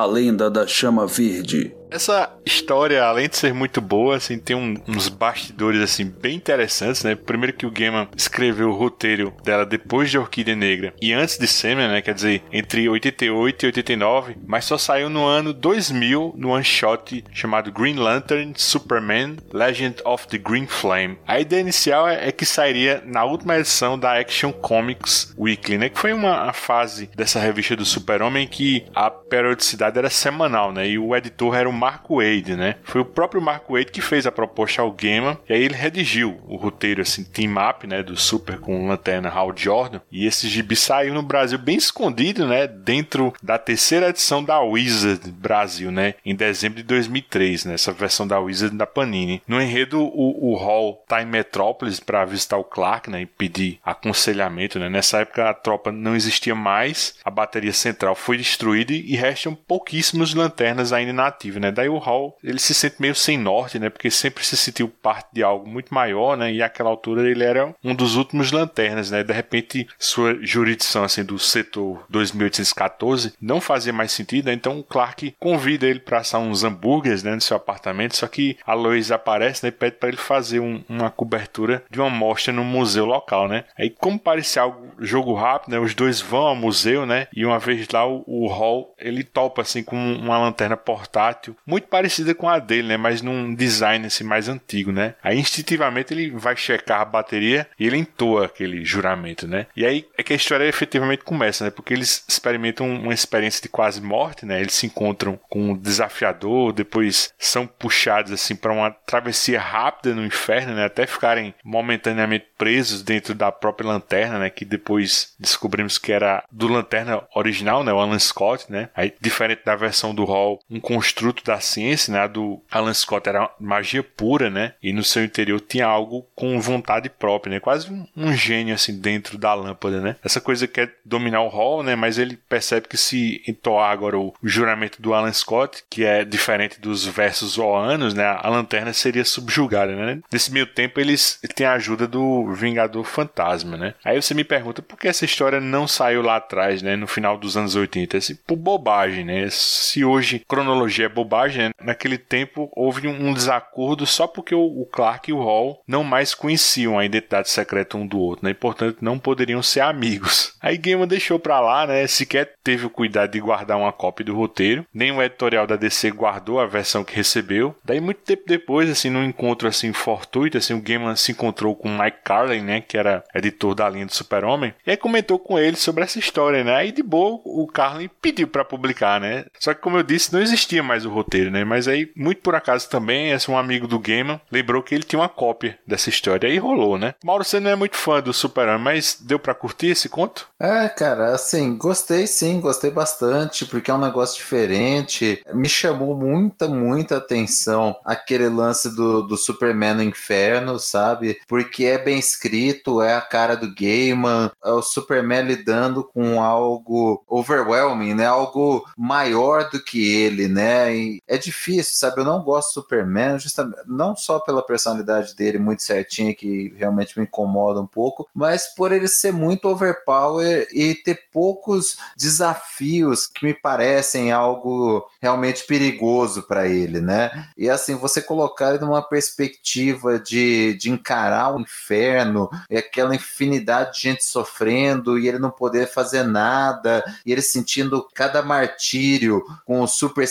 A lenda da chama verde essa história, além de ser muito boa, assim, tem um, uns bastidores assim bem interessantes, né? Primeiro que o Gaiman escreveu o roteiro dela depois de Orquídea Negra e antes de Sandman, né? Quer dizer, entre 88 e 89, mas só saiu no ano 2000 no one shot chamado Green Lantern Superman Legend of the Green Flame. A ideia inicial é, é que sairia na última edição da Action Comics Weekly, né? Que foi uma fase dessa revista do Super-Homem que a periodicidade era semanal, né? E o editor era o Mark Wade, né? Foi o próprio Mark Wade que fez a proposta ao Gaiman, e aí ele redigiu o roteiro, assim, team up, né, do Super com lanterna Hal Jordan, e esse gibi saiu no Brasil bem escondido, né, dentro da terceira edição da Wizard Brasil, né, em dezembro de 2003, né, essa versão da Wizard da Panini. No enredo, o, o Hall tá em Metrópolis para visitar o Clark, né, e pedir aconselhamento, né. Nessa época a tropa não existia mais, a bateria central foi destruída e restam pouquíssimos lanternas ainda nativas, né. Daí o Hall, ele se sente meio sem norte, né, porque sempre se sentiu parte de algo muito maior, né, e àquela altura ele era um dos últimos lanternas, né. De repente sua jurisdição assim do setor 2814 não fazia mais sentido, né? então o Clark convida ele para assar uns hambúrgueres né, no seu apartamento, só que a Lois aparece né, e pede para ele fazer um, uma cobertura de uma mostra no museu local, né? Aí como parecia algo jogo rápido, né, os dois vão ao museu, né? E uma vez lá o, o Hall ele topa assim com uma lanterna portátil muito parecida com a dele, né? Mas num design assim mais antigo, né? Aí instintivamente ele vai checar a bateria e ele entoa aquele juramento, né? E aí é que a história efetivamente começa, né? Porque eles experimentam uma experiência de quase morte, né? Eles se encontram com um desafiador, depois são puxados assim para uma travessia rápida no inferno, né? Até ficarem momentaneamente presos dentro da própria lanterna, né? Que depois descobrimos que era do lanterna original, né? O Alan Scott, né? Aí diferente da versão do Hall, um construto da ciência, né? A do Alan Scott era magia pura, né? E no seu interior tinha algo com vontade própria, né? Quase um, um gênio assim dentro da lâmpada, né? Essa coisa que é dominar o Hall, né? Mas ele percebe que se entoar agora o, o juramento do Alan Scott, que é diferente dos versos oanos, né? A lanterna seria subjugada, né? Nesse meio tempo eles têm a ajuda do Vingador Fantasma, né? Aí você me pergunta por que essa história não saiu lá atrás, né? No final dos anos 80. Assim, por bobagem, né? Se hoje cronologia é bobagem, né? naquele tempo houve um desacordo só porque o Clark e o Hall não mais conheciam a identidade secreta um do outro, né? E portanto não poderiam ser amigos. Aí Gaiman deixou pra lá, né? Sequer teve o cuidado de guardar uma cópia do roteiro, nem o editorial da DC guardou a versão que recebeu. Daí muito tempo depois, assim, num encontro assim fortuito, assim, o Gaiman se encontrou com Mike Carlin, né? Que era editor da linha do Super-Homem, e aí comentou com ele sobre essa história, né? Aí de boa o Carlin pediu para publicar, né? Só que como eu disse, não existia mais o roteiro, né? Mas aí, muito por acaso também, esse um amigo do Gaiman lembrou que ele tinha uma cópia dessa história. Aí rolou, né? Mauro, você não é muito fã do Super-Homem, mas deu para curtir esse conto? É, cara, assim, gostei sim, gostei bastante, porque é um negócio diferente. Me chamou muita, muita atenção aquele lance do, do Superman no inferno, sabe? Porque é bem escrito, é a cara do Gaiman, é o Superman lidando com algo overwhelming, né? Algo maior do que ele, né? É difícil, sabe? Eu não gosto do Superman, justamente, não só pela personalidade dele muito certinha, que realmente me incomoda um pouco, mas por ele ser muito overpower e ter poucos desafios que me parecem algo realmente perigoso para ele, né? E assim, você colocar ele numa perspectiva de, de encarar o inferno e aquela infinidade de gente sofrendo e ele não poder fazer nada e ele sentindo cada martírio com super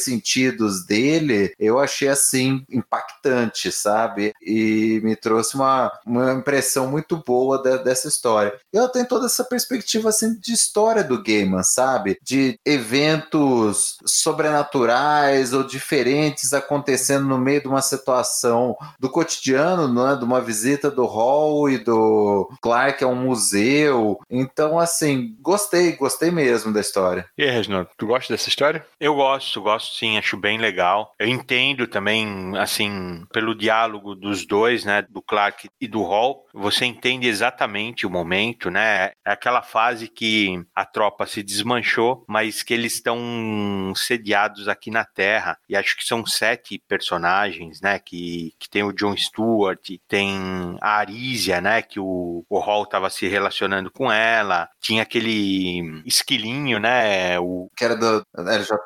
dele, eu achei assim impactante, sabe? E me trouxe uma, uma impressão muito boa da, dessa história. Eu tenho toda essa perspectiva assim de história do Gaiman, sabe? De eventos sobrenaturais ou diferentes acontecendo no meio de uma situação do cotidiano, não é? De uma visita do Hall e do Clark a um museu. Então, assim, gostei, gostei mesmo da história. E aí, Reginaldo, tu gosta dessa história? Eu gosto, gosto sim, acho bem legal. Eu entendo também, assim, pelo diálogo dos dois, né, do Clark e do Hall, você entende exatamente o momento, né? É aquela fase que a tropa se desmanchou, mas que eles estão sediados aqui na Terra. E acho que são sete personagens, né? Que, que tem o John Stewart, tem a Arisia, né? Que o, o Hall estava se relacionando com ela. Tinha aquele esquilinho, né? O... Que era do LJ.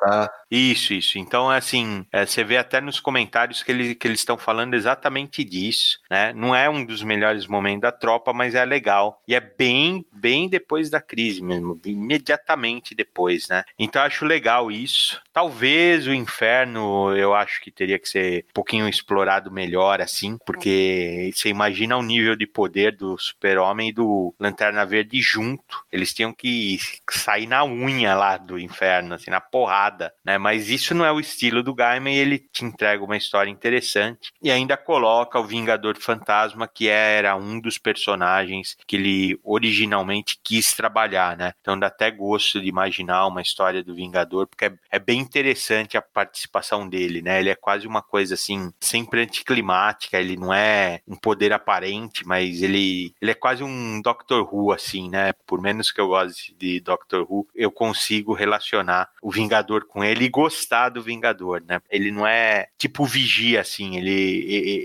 Isso, isso. Então, assim, é, você vê até nos comentários que, ele, que eles estão falando exatamente disso, né? Não é um dos melhores momentos da tropa, mas é legal. E é bem, bem depois da crise mesmo, imediatamente depois, né? Então, acho legal isso. Talvez o inferno, eu acho que teria que ser um pouquinho explorado melhor, assim, porque você imagina o nível de poder do Super-Homem e do Lanterna Verde junto. Eles tinham que sair na unha lá do inferno, assim, na porrada, né? Mas isso não é o estilo do Gaiman ele te entrega uma história interessante e ainda coloca o Vingador Fantasma, que era um dos personagens que ele originalmente quis trabalhar, né? Então dá até gosto de imaginar uma história do Vingador, porque é, é bem interessante a participação dele, né? Ele é quase uma coisa assim, sempre anticlimática, ele não é um poder aparente, mas ele, ele é quase um Doctor Who, assim, né? Por menos que eu goste de Doctor Who, eu consigo relacionar o Vingador com ele gostar do Vingador, né? Ele não é tipo vigia, assim, ele,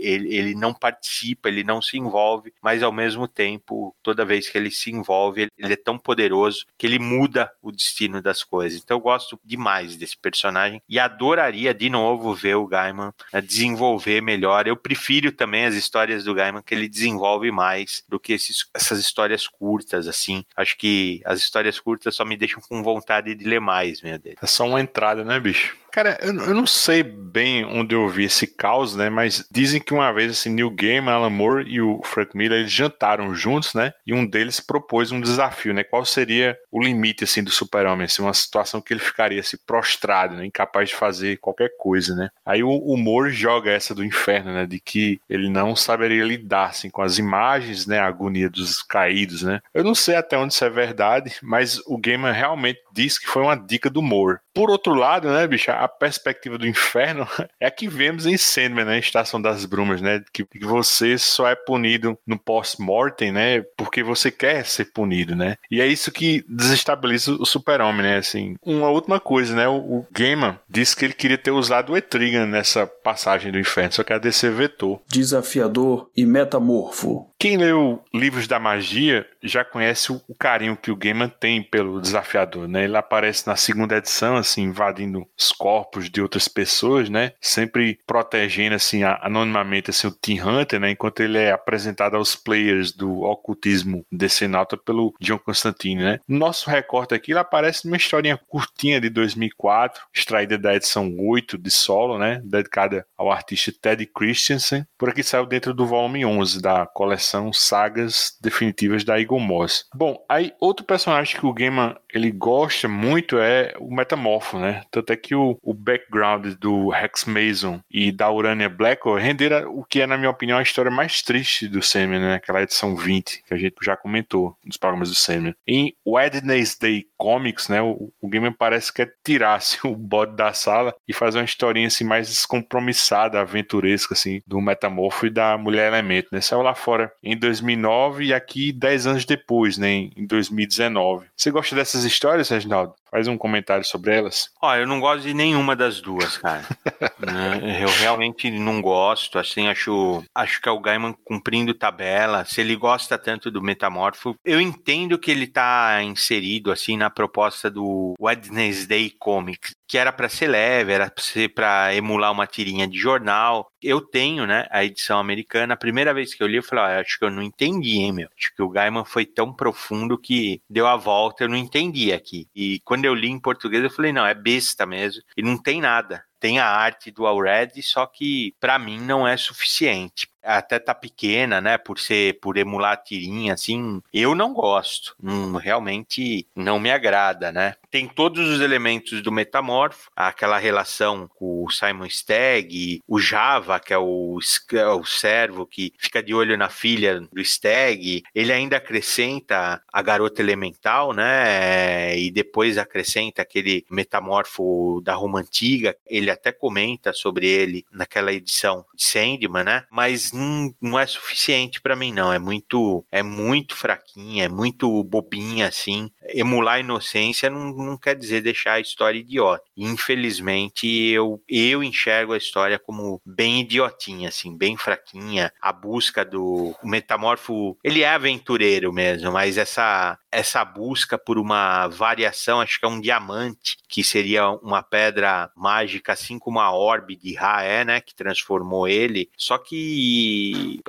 ele, ele não participa, ele não se envolve, mas ao mesmo tempo, toda vez que ele se envolve, ele é tão poderoso que ele muda o destino das coisas. Então eu gosto demais desse personagem e adoraria de novo ver o Gaiman né, desenvolver melhor. Eu prefiro também as histórias do Gaiman que ele desenvolve mais do que esses, essas histórias curtas, assim. Acho que as histórias curtas só me deixam com vontade de ler mais, meu Deus. É só uma entrada, né, bicho? Cara, eu, eu, não sei bem onde eu vi esse caos, né? Mas dizem que uma vez, assim, Neil Gaiman, Alan Moore e o Frank Miller, eles jantaram juntos, né? E um deles propôs um desafio, né? Qual seria o limite, assim, do super-homem? Assim, uma situação que ele ficaria, assim, prostrado, né? Incapaz de fazer qualquer coisa, né? Aí o, o Moore joga essa do inferno, né? De que ele não saberia lidar, assim, com as imagens, né? A agonia dos caídos, né? Eu não sei até onde isso é verdade, mas o Gaiman realmente diz que foi uma dica do Moore. Por outro lado, né, bicho, a perspectiva do inferno é a que vemos em Sandman, né, Estação das Brumas, né, que, que você só é punido no post-mortem, né, porque você quer ser punido, né, e é isso que desestabiliza o super-homem, né, assim. Uma última coisa, né, o, Gaiman disse que ele queria ter usado o Etrigan nessa passagem do inferno, só que a DC vetou. Desafiador e metamorfo. Quem leu livros da magia já conhece o, carinho que o Gaiman tem pelo desafiador, né? Ele aparece na segunda edição, assim, invadindo os corpos de outras pessoas, né? Sempre protegendo, assim, anonimamente, assim, o Team Hunter, né? Enquanto ele é apresentado aos players do ocultismo decenalta pelo John Constantine, né? Nosso recorte aqui, ele aparece numa historinha curtinha de 2004, extraída da edição 8 de solo, né? Dedicada ao artista Ted Christensen. Por aqui saiu dentro do volume 11 da coleção são sagas definitivas da Eagle Moss. Bom, aí outro personagem que o Gaiman ele gosta muito é o Metamorfo, né? Tanto é que o, o background do Rex Mason e da Urania Blackwell renderam o que é, na minha opinião, a história mais triste do Sandman, né? Aquela edição 20 que a gente já comentou nos programas do Sandman. Em Wednesday Comics, né? O, o Gaiman parece que é tirar assim, o bode da sala e fazer uma historinha assim mais descompromissada, aventuresca assim, do Metamorfo e da Mulher Elemento, né? Saiu lá fora em 2009 e aqui 10 anos depois, né, em 2019. Você gosta dessas histórias, Reginaldo? Faz um comentário sobre elas. Ó, eu não gosto de nenhuma das duas, cara. Né, eu realmente não gosto, assim, acho, acho que é o Gaiman cumprindo tabela. Se ele gosta tanto do Metamorfo, eu entendo que ele tá inserido, assim, na proposta do Wednesday Comics, que era para ser leve, era para ser para emular uma tirinha de jornal. Eu tenho, né, a edição americana. A primeira vez que eu li, eu falei, ah, acho que eu não entendi, hein, meu. Acho que o Gaiman foi tão profundo que deu a volta, eu não entendi aqui. E quando eu li em português, eu falei, não, é besta mesmo. E não tem nada tem a arte do Already, só que para mim não é suficiente até tá pequena, né? Por ser, por emular a tirinha, assim, eu não gosto. Hum, realmente não me agrada, né? Tem todos os elementos do metamorfo, aquela relação com o Simon Stagg, o Java, que é o, é o servo que fica de olho na filha do Stagg. Ele ainda acrescenta a garota elemental, né? E depois acrescenta aquele metamorfo da Roma Antiga. Ele até comenta sobre ele naquela edição de Sandman, né? Mas não, não é suficiente para mim, não. É muito, é muito fraquinha, é muito bobinha, assim. Emular inocência não, não quer dizer deixar a história idiota. Infelizmente, eu, eu enxergo a história como bem idiotinha, assim, bem fraquinha. A busca do metamorfo, ele é aventureiro mesmo, mas essa essa busca por uma variação, acho que é um diamante, que seria uma pedra mágica, assim como a orbe de Ra é, né, que transformou ele. Só que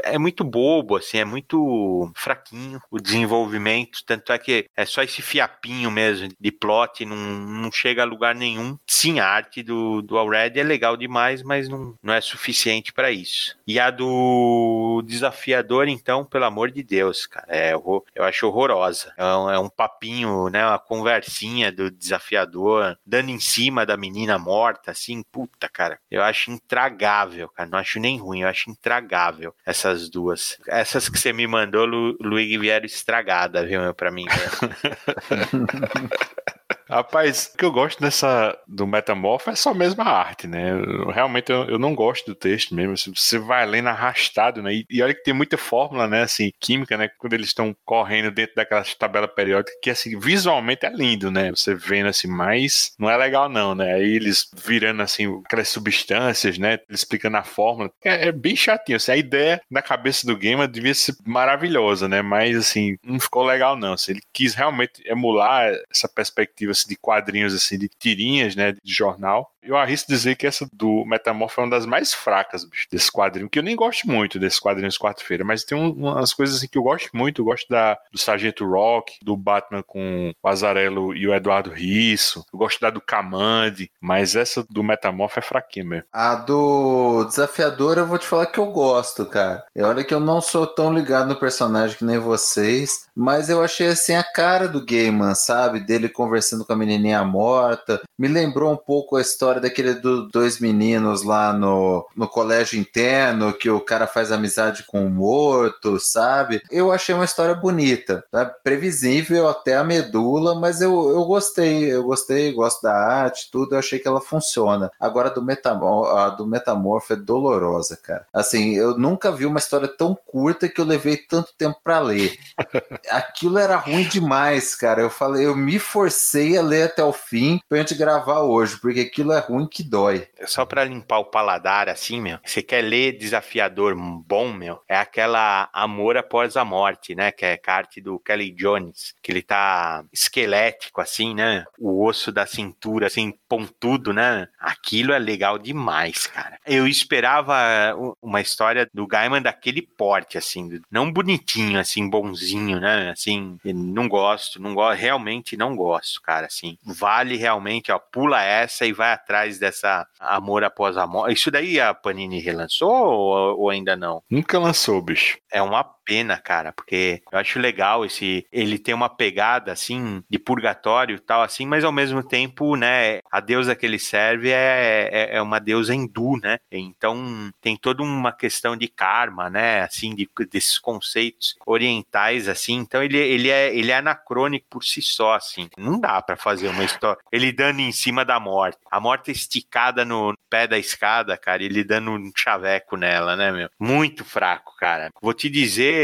é muito bobo, assim, é muito fraquinho o desenvolvimento. Tanto é que é só esse fiapinho mesmo de plot, não, não chega a lugar nenhum. Sim, a arte do, do Already é legal demais, mas não, não é suficiente para isso. E a do desafiador, então, pelo amor de Deus, cara, é, eu, eu acho horrorosa. É um, é um papinho, né? Uma conversinha do desafiador, dando em cima da menina morta, assim, puta, cara. Eu acho intragável, cara. Não acho nem ruim, eu acho intragável essas duas. Essas que você me mandou, Lu, Luigi, vieram estragada, viu, pra mim. Rapaz, o que eu gosto dessa do Metamorfo é só mesmo a arte, né? Eu, realmente eu, eu, não gosto do texto mesmo. Assim, você vai lendo arrastado, né? E, e, olha que tem muita fórmula, né? Assim, química, né? Quando eles estão correndo dentro daquela tabela periódica, que assim, visualmente é lindo, né? Você vendo assim, mas não é legal, não, né? Aí eles virando assim, aquelas substâncias, né? Eles explicando a fórmula. É, é bem chatinho. Assim, a ideia na cabeça do gamer devia ser maravilhosa, né? Mas assim, não ficou legal, não. Assim, ele quis realmente emular essa perspectiva assim, de quadrinhos, assim, de tirinhas, né, de jornal. Eu arrisco dizer que essa do Metamorfo é uma das mais fracas, bicho, desse quadrinho, que eu nem gosto muito desses quadrinhos quarta-feira, mas tem um, umas coisas assim que eu gosto muito, eu gosto da, do Sargento Rock, do Batman com o Azarello e o Eduardo Risso, eu gosto da do Kamandi, mas essa do Metamorfo é fraquinha mesmo. A do Desafiador eu vou te falar que eu gosto, cara. E olha que eu não sou tão ligado no personagem que nem vocês, mas eu achei assim a cara do Gaiman, sabe? Dele conversando com a menininha morta. Me lembrou um pouco a história daquele dos dois meninos lá no, no colégio interno, que o cara faz amizade com o morto, sabe? Eu achei uma história bonita, tá? previsível até a medula, mas eu, eu gostei, eu gostei, gosto da arte, tudo, eu achei que ela funciona. Agora do, Metamor a do Metamorfo é dolorosa, cara. Assim, eu nunca vi uma história tão curta que eu levei tanto tempo para ler. Aquilo era ruim demais, cara. Eu falei, eu me forcei a ler até o fim pra gente gravar hoje, porque aquilo é ruim que dói. Só pra limpar o paladar, assim, meu, você quer ler desafiador bom, meu, é aquela Amor Após a Morte, né, que é carte do Kelly Jones, que ele tá esquelético, assim, né, o osso da cintura, assim, pontudo, né, aquilo é legal demais, cara. Eu esperava uma história do Gaiman daquele porte, assim, não bonitinho, assim, bonzinho, né, assim, não gosto, não gosto, realmente não gosto, cara, assim, vale realmente, ó, pula essa e vai atrás dessa Amor Após a Morte. Isso daí a Panini relançou ou, ou ainda não? Nunca lançou, bicho. É uma pena, cara, porque eu acho legal esse. Ele tem uma pegada assim de purgatório e tal, assim, mas ao mesmo tempo, né, a deusa que ele serve é, é, é, uma deusa hindu, né? Então tem toda uma questão de karma, né? Assim, de, desses conceitos orientais, assim. Então ele, ele, é, ele é anacrônico por si só, assim. Não dá para fazer uma história. Ele dando em cima da morte. A morte esticada no pé da escada, cara, ele dando um chaveco nela, né, meu? Muito fraco, cara. Vou te dizer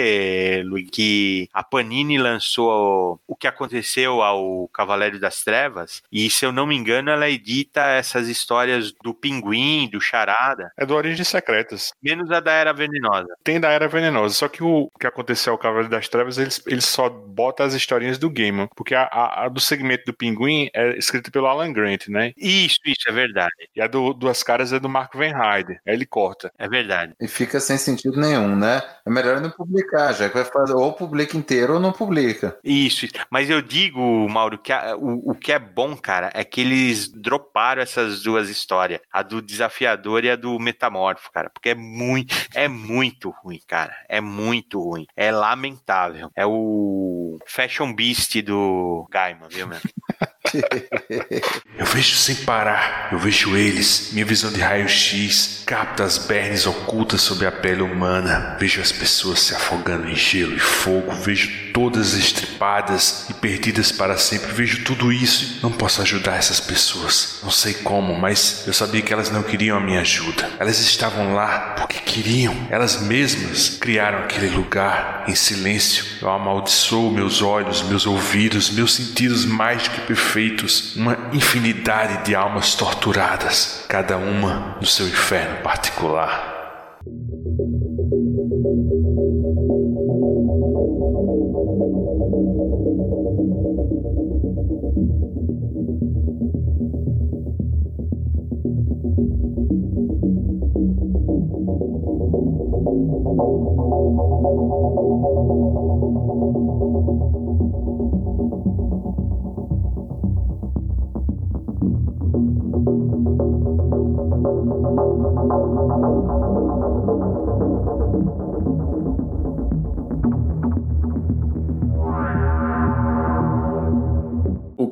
Luiz, que a Panini lançou o que aconteceu ao Cavaleiro das Trevas, e se eu não me engano, ela edita essas histórias do Pinguim, do Charada. É do Origens Secretas. Menos a da Era Venenosa. Tem da Era Venenosa, só que o que aconteceu ao Cavaleiro das Trevas, eles, eles só botam as historinhas do Gaiman, porque a, a, a, do segmento do Pinguim é escrita pelo Alan Grant, né? Isso, isso, é verdade. E a do Duas Caras é do Mark Van Heide, aí ele corta. É verdade. E fica sem sentido nenhum, né? É melhor não publicar publicar, já que vai fazer ou publica inteiro ou não publica. Isso, mas eu digo, Mauro, que a, o, o que é bom, cara, é que eles droparam essas duas histórias, a do desafiador e a do metamorfo, cara, porque é muito, é muito ruim, cara, é muito ruim, é lamentável, é o Fashion Beast do Gaiman, viu, meu? eu vejo sem parar, eu vejo eles, minha visão de raio-x capta as bernes ocultas sob a pele humana, vejo as pessoas se afogando em gelo e fogo, vejo todas estripadas e perdidas para sempre, vejo tudo isso não posso ajudar essas pessoas. Não sei como, mas eu sabia que elas não queriam a minha ajuda. Elas estavam lá porque queriam, elas mesmas criaram aquele lugar em silêncio. Eu amaldiçoo meus olhos, meus ouvidos, meus sentidos mais do que perfeitos, uma infinidade de almas torturadas, cada uma no seu inferno particular. O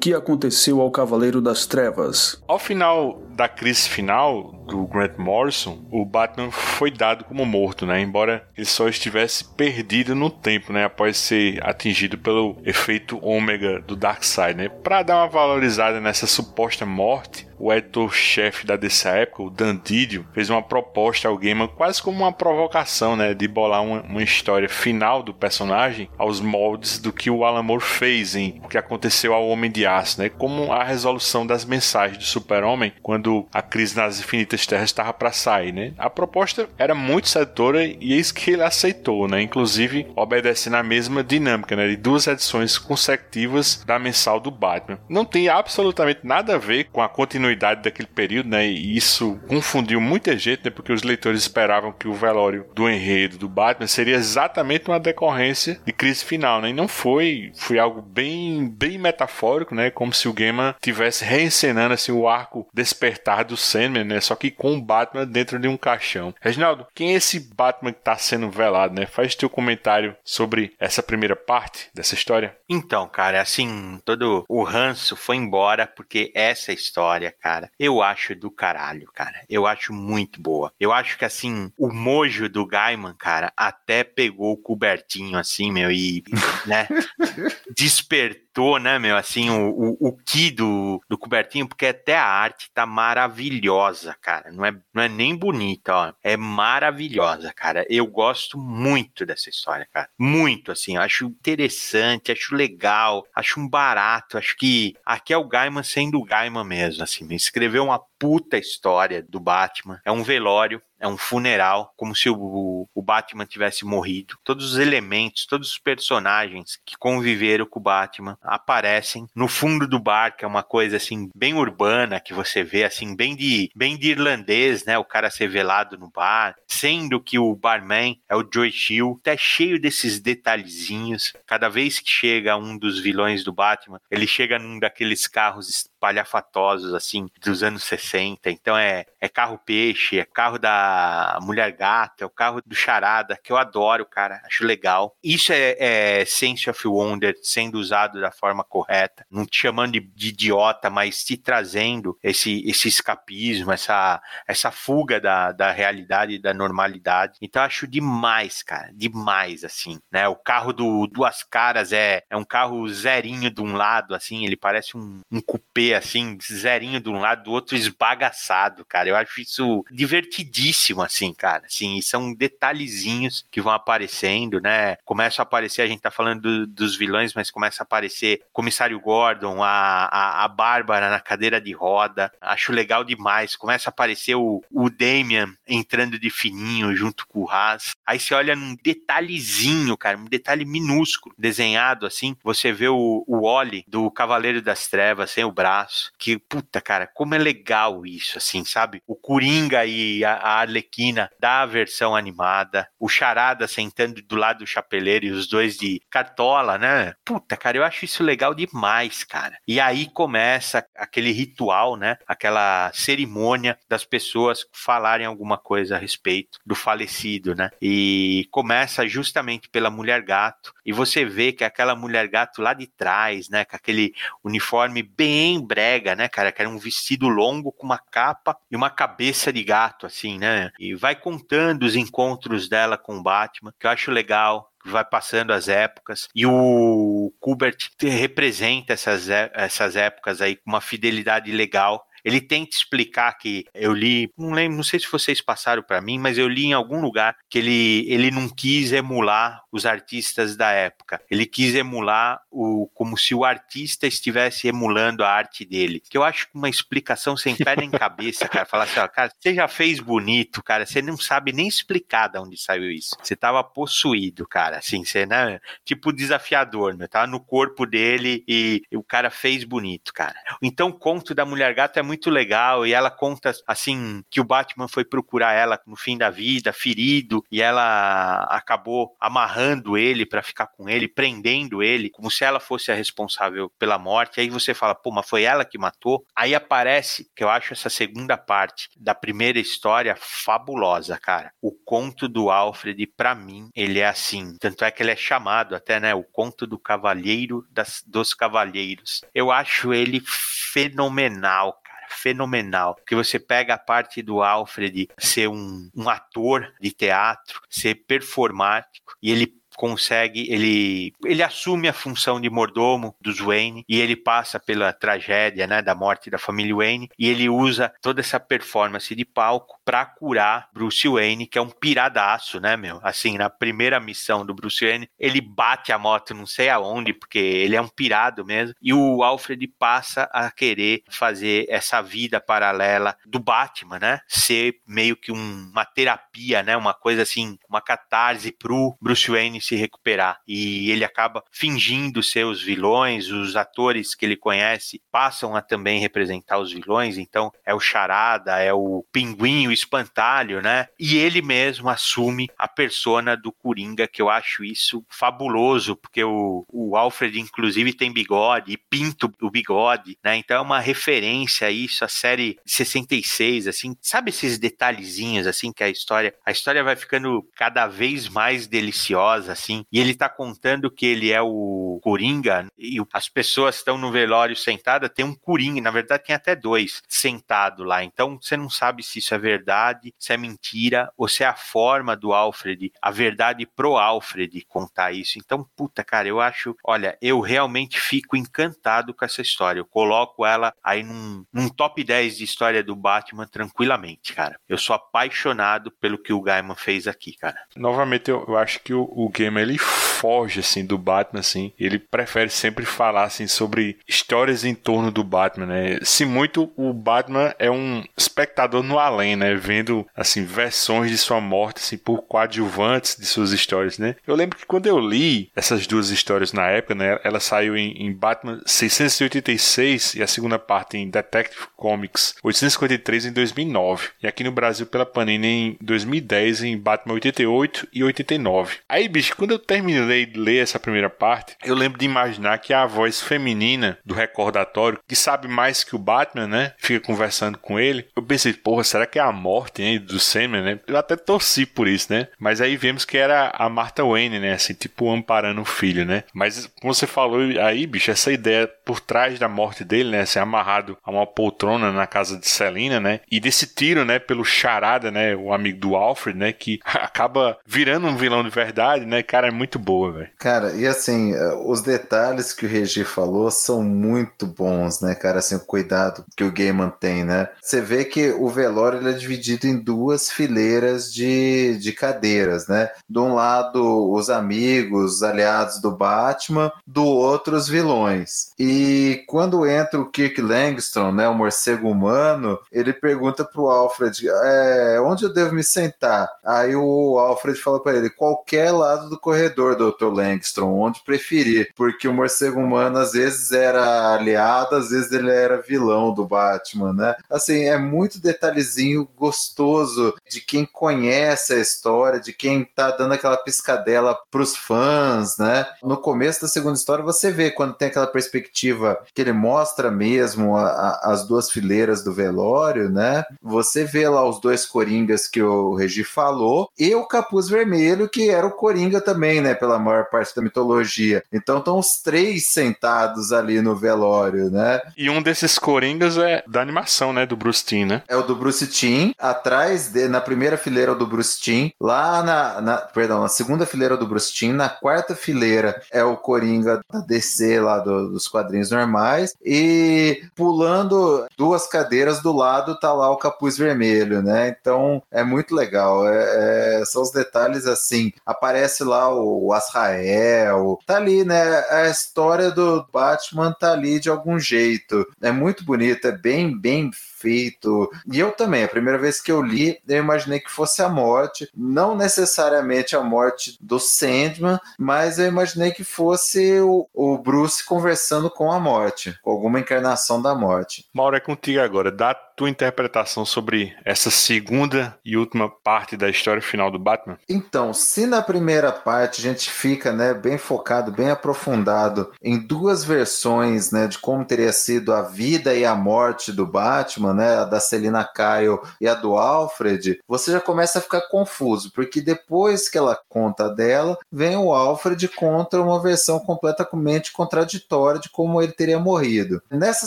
que aconteceu ao Cavaleiro das Trevas? Ao final da crise final do Grant Morrison, o Batman foi dado como morto, né? Embora ele só estivesse perdido no tempo, né? Após ser atingido pelo efeito ômega do Darkseid, né? Para dar uma valorizada nessa suposta morte, o editor-chefe da DC época, o Dan Didio, fez uma proposta ao Gaiman quase como uma provocação, né? De bolar uma, uma história final do personagem aos moldes do que o Alan Moore fez em O que aconteceu ao Homem de Aço, né? Como a resolução das mensagens do Super-Homem quando a crise nas infinitas terras estava para sair, né? A proposta era muito sedutora e eis que ele aceitou, né? Inclusive obedecendo a mesma dinâmica, né? De duas edições consecutivas da mensal do Batman. Não tem absolutamente nada a ver com a continuidade daquele período, né? E isso confundiu muita gente, né? Porque os leitores esperavam que o velório do enredo do Batman seria exatamente uma decorrência de crise final, né? E não foi, foi algo bem, bem metafórico, né? Como se o Gaiman tivesse reencenando assim o arco despertar do Sandman, né? Só que com o Batman dentro de um caixão. Reginaldo, quem é esse Batman que está sendo velado, né? Faz teu comentário sobre essa primeira parte dessa história. Então, cara, assim, todo o ranço foi embora porque essa história, cara, eu acho do caralho, cara. Eu acho muito boa. Eu acho que, assim, o mojo do Gaiman, cara, até pegou o cobertinho, assim, meu, e, né, despertou, né, meu, assim, o, o, o que do, do cobertinho, porque até a arte tá maravilhosa, cara. Não é, não é nem bonita, ó. É maravilhosa, cara. Eu gosto muito dessa história, cara. Muito, assim. Acho interessante, acho legal, acho um barato. Acho que aqui é o Gaiman sendo o Gaiman mesmo, assim. Escreveu uma puta história do Batman. É um velório, é um funeral, como se o, o, Batman tivesse morrido. Todos os elementos, todos os personagens que conviveram com o Batman aparecem no fundo do bar, que é uma coisa assim bem urbana que você vê assim bem de bem de irlandês, né? O cara ser velado no bar, sendo que o barman é o Joy Chill, tá cheio desses detalhezinhos. Cada vez que chega um dos vilões do Batman, ele chega num daqueles carros espalhafatosos assim dos anos 60. Então é é carro peixe, é carro da mulher gata, é o carro do charada que eu adoro, cara, acho legal. Isso é, é Sense of Wonder sendo usado da forma correta, não te chamando de, de idiota, mas te trazendo esse esse escapismo, essa essa fuga da, da realidade da normalidade. Então acho demais, cara, demais assim, né? O carro do Duas Caras é é um carro zerinho de um lado assim, ele parece um, um cupê assim, zerinho de um lado, do outro esbagaçado, cara. Eu acho isso divertidíssimo, assim, cara. Assim, são detalhezinhos que vão aparecendo, né? Começa a aparecer, a gente tá falando do, dos vilões, mas começa a aparecer Comissário Gordon, a, a, a Bárbara na cadeira de roda. Acho legal demais. Começa a aparecer o, o Damian entrando de fininho junto com o Haas. Aí você olha num detalhezinho, cara, um detalhe minúsculo, desenhado assim. Você vê o, o Oli do Cavaleiro das Trevas sem o braço. Que, puta, cara, como é legal isso, assim, sabe? O Coringa e a, a Arlequina da versão animada. O Charada sentando do lado do chapeleiro e os dois de cartola, né? Puta, cara, eu acho isso legal demais, cara. E aí começa aquele ritual, né? Aquela cerimônia das pessoas falarem alguma coisa a respeito do falecido, né? E começa justamente pela mulher gato. E você vê que aquela mulher gato lá de trás, né? Com aquele uniforme bem brega, né, cara? Que era um vestido longo com uma capa e uma cabeça de gato, assim, né? E vai contando os encontros dela com o Batman, que eu acho legal vai passando as épocas e o Kubert representa essas, é, essas épocas aí com uma fidelidade legal ele tenta explicar que eu li, não lembro, não sei se vocês passaram para mim, mas eu li em algum lugar que ele, ele não quis emular os artistas da época. Ele quis emular o como se o artista estivesse emulando a arte dele. Que eu acho uma explicação sem pé nem cabeça, cara. Falar assim, ó, cara, você já fez bonito, cara, você não sabe nem explicar de onde saiu isso. Você tava possuído, cara, assim, você, né, tipo desafiador, meu, tava no corpo dele e, e o cara fez bonito, cara. Então o conto da Mulher Gato é muito muito legal e ela conta assim que o Batman foi procurar ela no fim da vida, ferido, e ela acabou amarrando ele para ficar com ele, prendendo ele, como se ela fosse a responsável pela morte. Aí você fala, pô, mas foi ela que matou? Aí aparece, que eu acho essa segunda parte da primeira história fabulosa, cara. O conto do Alfred, para mim, ele é assim. Tanto é que ele é chamado até, né? O conto do Cavalheiro das, dos Cavalheiros. Eu acho ele fenomenal, fenomenal. Porque você pega a parte do Alfred ser um, um ator de teatro, ser performático, e ele consegue, ele, ele assume a função de mordomo dos Wayne e ele passa pela tragédia, né, da morte da família Wayne e ele usa toda essa performance de palco para curar Bruce Wayne, que é um piradaço, né, meu? Assim, na primeira missão do Bruce Wayne, ele bate a moto não sei aonde, porque ele é um pirado mesmo, e o Alfred passa a querer fazer essa vida paralela do Batman, né? Ser meio que um, uma terapia, né? Uma coisa assim, uma catarse pro Bruce Wayne se recuperar. E ele acaba fingindo ser os vilões, os atores que ele conhece passam a também representar os vilões, então é o Charada, é o Pinguim, o Espantalho, né? E ele mesmo assume a persona do Coringa, que eu acho isso fabuloso, porque o, o Alfred, inclusive, tem bigode e pinta o bigode, né? Então é uma referência a isso, a série de 66, assim, sabe esses detalhezinhos, assim, que a história, a história vai ficando cada vez mais deliciosa, assim, e ele tá contando que ele é o Coringa, e as pessoas estão no velório sentada, tem um Coringa, na verdade tem até dois sentado lá, então você não sabe se isso é verdade, se é mentira, ou se é a forma do Alfred, a verdade pro Alfred contar isso. Então, puta, cara, eu acho, olha, eu realmente fico encantado com essa história. Eu coloco ela aí num, num top 10 de história do Batman tranquilamente, cara. Eu sou apaixonado pelo que o Gaiman fez aqui, cara. Novamente, eu, eu acho que o, o Ele foge assim do Batman assim. Ele prefere sempre falar assim sobre histórias em torno do Batman, né? Se muito o Batman é um espectador no além, né? Vendo assim versões de sua morte assim por coadjuvantes de suas histórias, né? Eu lembro que quando eu li essas duas histórias na época, né? Ela saiu em, em Batman 686 e a segunda parte em Detective Comics 853 em 2009 e aqui no Brasil pela Panini em 2010 em Batman 88 e 89. Aí, bicho, quando eu terminei de ler essa primeira parte, eu lembro de imaginar que a voz feminina do recordatório, que sabe mais que o Batman, né? Fica conversando com ele. Eu pensei, porra, será que é a morte hein, do Sandman, né? Eu até torci por isso, né? Mas aí vemos que era a Martha Wayne, né? Assim, tipo, amparando o filho, né? Mas, como você falou aí, bicho, essa ideia por trás da morte dele, né? Assim, amarrado a uma poltrona na casa de Selina, né? E desse tiro, né? Pelo Charada, né? O amigo do Alfred, né? Que acaba virando um vilão de verdade, né? Cara, é muito boa, velho. Cara, e assim, os detalhes que o Regi falou são muito bons, né, cara? Assim, o cuidado que o Gaiman tem, né? Você vê que o velório ele é dividido em duas fileiras de, de cadeiras, né? De um lado, os amigos, os aliados do Batman, do outro, os vilões. E quando entra o Kirk Langstrom, né, o morcego humano, ele pergunta pro Alfred: é, onde eu devo me sentar? Aí o Alfred fala para ele: qualquer lado do corredor, Dr. Langstrom, onde preferir, porque o morcego humano às vezes era aliado, às vezes ele era vilão do Batman, né? Assim, é muito detalhezinho gostoso de quem conhece a história, de quem tá dando aquela piscadela pros fãs, né? No começo da segunda história você vê quando tem aquela perspectiva que ele mostra mesmo a, a, as duas fileiras do velório, né? Você vê lá os dois coringas que o Regi falou e o capuz vermelho que era o coringa também, né? Pela maior parte da mitologia. Então estão os três sentados ali no velório, né? E um desses coringas é da animação, né? Do Bruce Timm, né? É o do Bruce Timm. Atrás, de, na primeira fileira, é o do Bruce Timm. Lá na, na, Perdão, na segunda fileira é o do Bruce Timm. Na quarta fileira é o coringa da DC lá do, dos quadrinhos normais. E pulando duas cadeiras do lado tá lá o capuz vermelho, né? Então é muito legal. É, é, são os detalhes assim. Aparece lá lá o Azrael, tá ali, né? A história do Batman tá ali de algum jeito. É muito bonito, é bem, bem feito. E eu também, a primeira vez que eu li, eu imaginei que fosse a morte, não necessariamente a morte do Sandman, mas eu imaginei que fosse o, o Bruce conversando com a morte, com alguma encarnação da morte. Mauro, é contigo agora. Dá tua interpretação sobre essa segunda e última parte da história final do Batman? Então, se na primeira parte a gente fica né, bem focado, bem aprofundado em duas versões né, de como teria sido a vida e a morte do Batman, né, a da Selina Kyle e a do Alfred, você já começa a ficar confuso, porque depois que ela conta dela, vem o Alfred contra uma versão completamente contraditória de como ele teria morrido. Nessa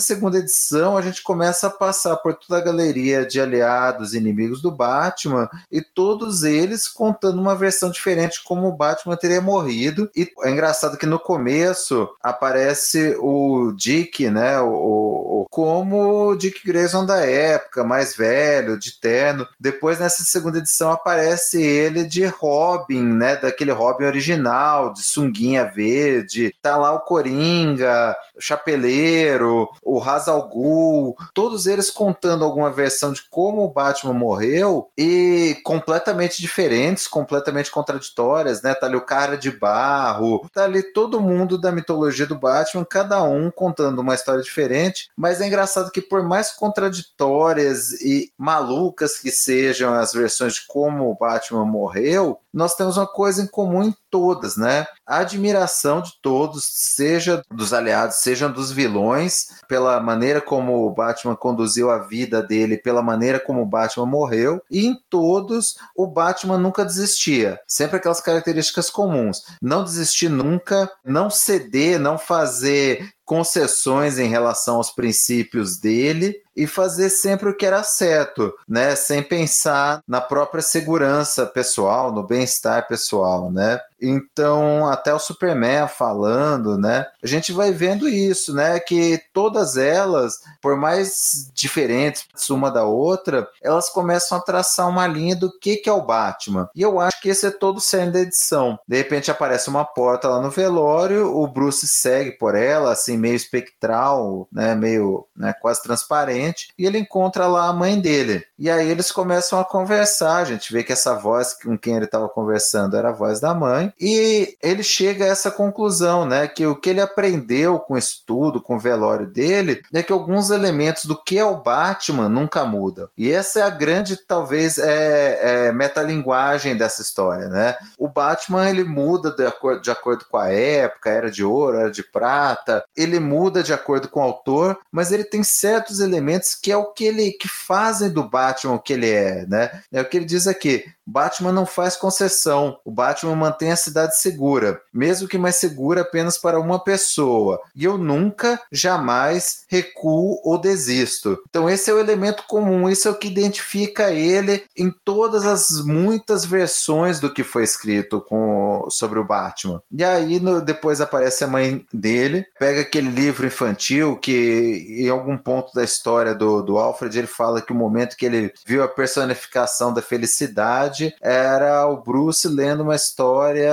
segunda edição, a gente começa a passar por toda a galeria de aliados e inimigos do Batman e todos eles contando uma versão diferente como o Batman teria morrido. E é engraçado que no começo aparece o Dick, né, o, o como o Dick Grayson da época, mais velho, de terno. Depois nessa segunda edição aparece ele de Robin, né, daquele Robin original, de sunguinha verde. Tá lá o Coringa, o Chapeleiro, o Hazal Ghul, todos eles contando alguma versão de como o Batman morreu e completamente diferentes, completamente contraditórias, né? Tá ali o cara de barro, tá ali todo mundo da mitologia do Batman, cada um contando uma história diferente, mas é engraçado que por mais contraditórias e malucas que sejam as versões de como o Batman morreu, nós temos uma coisa em comum em todas, né? A admiração de todos, seja dos aliados, seja dos vilões, pela maneira como o Batman conduziu a vida dele, pela maneira como o Batman morreu, e em todos o Batman nunca desistia. Sempre aquelas características comuns. Não desistir nunca, não ceder, não fazer concessões em relação aos princípios dele e fazer sempre o que era certo, né? Sem pensar na própria segurança pessoal, no bem-estar pessoal, né? Então, até o Superman falando, né? A gente vai vendo isso, né? Que todas elas, por mais diferentes uma da outra, elas começam a traçar uma linha do que, que é o Batman. E eu acho que esse é todo o cerne da edição. De repente aparece uma porta lá no velório, o Bruce segue por ela, assim, meio espectral, né? Meio né, quase transparente, e ele encontra lá a mãe dele. E aí eles começam a conversar. A gente vê que essa voz com quem ele estava conversando era a voz da mãe e ele chega a essa conclusão, né, que o que ele aprendeu com o estudo, com o velório dele, é que alguns elementos do que é o Batman nunca mudam. E essa é a grande, talvez, é, é metalinguagem dessa história, né? O Batman ele muda de acordo, de acordo com a época, era de ouro, era de prata, ele muda de acordo com o autor, mas ele tem certos elementos que é o que ele que fazem do Batman o que ele é, né? É o que ele diz aqui. Batman não faz concessão. O Batman mantém a cidade segura, mesmo que mais segura apenas para uma pessoa. E eu nunca, jamais recuo ou desisto. Então esse é o elemento comum, isso é o que identifica ele em todas as muitas versões do que foi escrito com, sobre o Batman. E aí no, depois aparece a mãe dele, pega aquele livro infantil que em algum ponto da história do, do Alfred ele fala que o momento que ele viu a personificação da felicidade era o Bruce lendo uma história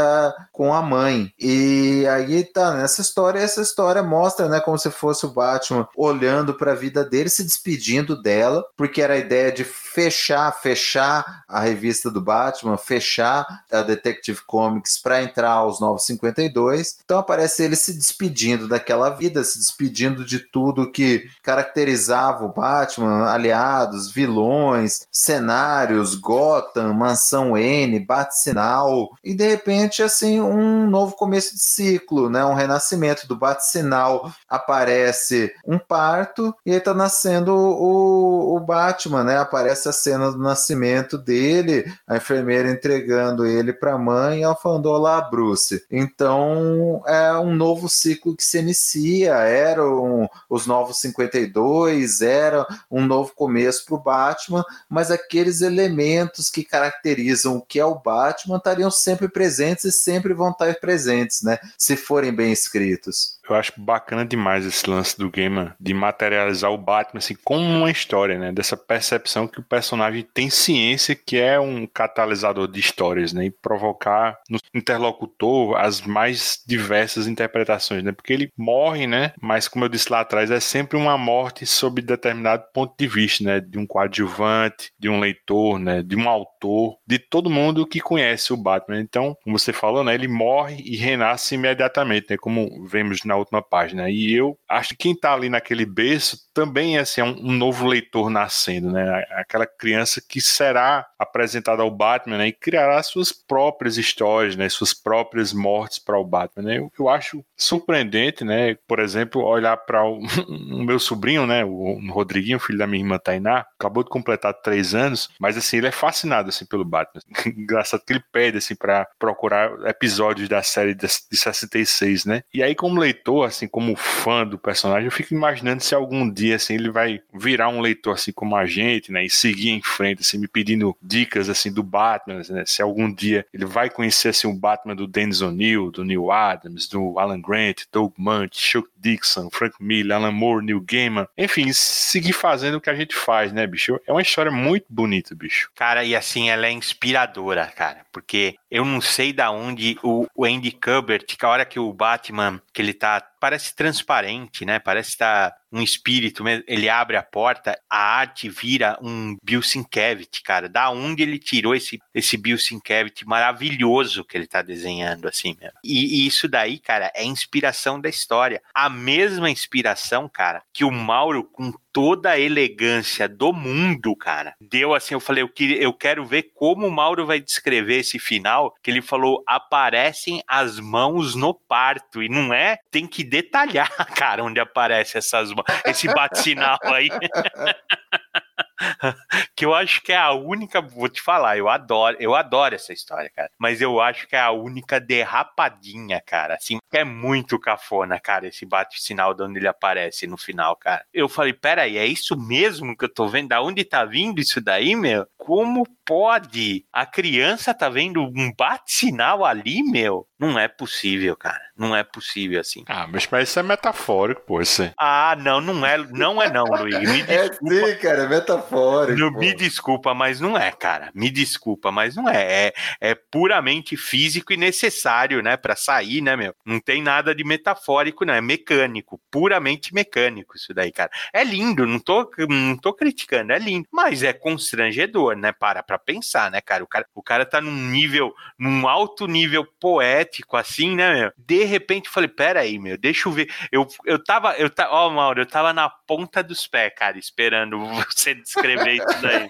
com a mãe. E aí tá nessa história, essa história mostra, né, como se fosse o Batman olhando para a vida dele, se despedindo dela, porque era a ideia de fechar, fechar a revista do Batman, fechar a Detective Comics para entrar aos Novos 52. Então aparece ele se despedindo daquela vida, se despedindo de tudo que caracterizava o Batman, aliados, vilões, cenários, Gotham, Mansão N, Bat-Sinal, e de repente, assim, um novo começo de ciclo, né? Um renascimento do Bat-Sinal. Aparece um parto e aí tá nascendo o, o Batman, né? Aparece a cena do nascimento dele, a enfermeira entregando ele para a mãe e ela falando: Olá, Bruce. Então é um novo ciclo que se inicia, eram os novos 52, era um novo começo para o Batman, mas aqueles elementos que caracterizam o que é o Batman estariam sempre presentes e sempre vão estar presentes, né? Se forem bem escritos. Eu acho bacana demais esse lance do Gamer de materializar o Batman assim como uma história, né? Dessa percepção que o personagem tem ciência que é um catalisador de histórias, né? E provocar no interlocutor as mais diversas interpretações, né? Porque ele morre, né? Mas como eu disse lá atrás, é sempre uma morte sob determinado ponto de vista, né? De um coadjuvante, de um leitor, né? De um autor, de todo mundo que conhece o Batman. Então, como você falou, né? Ele morre e renasce imediatamente, né? Como vemos na última página. E eu acho que quem tá ali naquele berço também assim, é um, um novo leitor nascendo, né? Aquela criança que será apresentada ao Batman né? e criará suas próprias histórias, né? Suas próprias mortes para o Batman. Né? Eu, eu, acho surpreendente, né? Por exemplo, olhar para o, o, meu sobrinho, né? O, o Rodriguinho, filho da minha irmã Tainá, acabou de completar três anos, mas assim ele é fascinado assim pelo Batman. Engraçado que ele pede assim para procurar episódios da série de, de 66, né? E aí como leitor, assim como fã do personagem, eu fico imaginando se algum dia dia assim ele vai virar um leitor assim como a gente, né, e seguir em frente assim, me pedindo dicas assim do Batman, né, se algum dia ele vai conhecer assim o Batman do Dennis O'Neill, do Neil Adams, do Alan Grant, Doug Munch, Chuck Dixon, Frank Miller, Alan Moore, Neil Gaiman, enfim, seguir fazendo o que a gente faz, né, bicho? É uma história muito bonita, bicho. Cara, e assim ela é inspiradora, cara, porque eu não sei da onde o, Andy Kubert, que a hora que o Batman, que ele tá parece transparente, né? Parece estar tá um espírito, ele abre a porta, a arte vira um Bill Sienkiewicz, cara. Da onde ele tirou esse, esse Bill Sienkiewicz maravilhoso que ele tá desenhando, assim mesmo. E, e, isso daí, cara, é inspiração da história. A mesma inspiração, cara, que o Mauro, com toda a elegância do mundo, cara. Deu assim, eu falei, eu, que, eu quero ver como o Mauro vai descrever esse final, que ele falou, aparecem as mãos no parto, e não é, tem que detalhar, cara, onde aparece essas mãos, esse bate-sinal aí. que eu acho que é a única, vou te falar, eu adoro, eu adoro essa história, cara. Mas eu acho que é a única derrapadinha, cara. Assim, é muito cafona, cara, esse bate-sinal de onde ele aparece no final, cara. Eu falei, peraí, é isso mesmo que eu tô vendo? Da onde tá vindo isso daí, meu? Como pode? A criança tá vendo um bate-sinal ali, meu? Não é possível, cara. Não é possível assim. Ah, mas pra isso é metafórico, pô. Isso Ah, não, não é, não é não, Luiz. Me é desculpa. É sim, cara, é metafórico. Não, me desculpa, mas não é, cara. Me desculpa, mas não é. É, é puramente físico e necessário, né, para sair, né, meu? Não tem nada de metafórico, não. É mecânico, puramente mecânico isso daí, cara. É lindo, não tô, não tô criticando, é lindo, mas é constrangedor, né? Para pra pensar, né, cara? O cara, o cara tá num nível, num alto nível poético, assim, né, meu? De repente eu falei, pera aí, meu, deixa eu ver. Eu, eu tava, eu tava, ó, Mauro, eu tava na ponta dos pés, cara, esperando você descrever isso daí.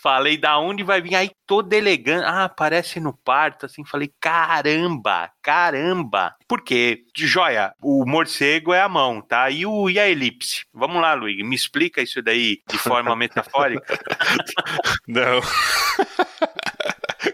falei, da onde vai vir? Aí todo elegante, ah, aparece no parto, assim, falei, caramba, caramba. Por quê? De joia, o morcego é a mão, tá? E, o, e a elipse? Vamos lá, Luiz, me explica isso daí de forma metafórica. Não.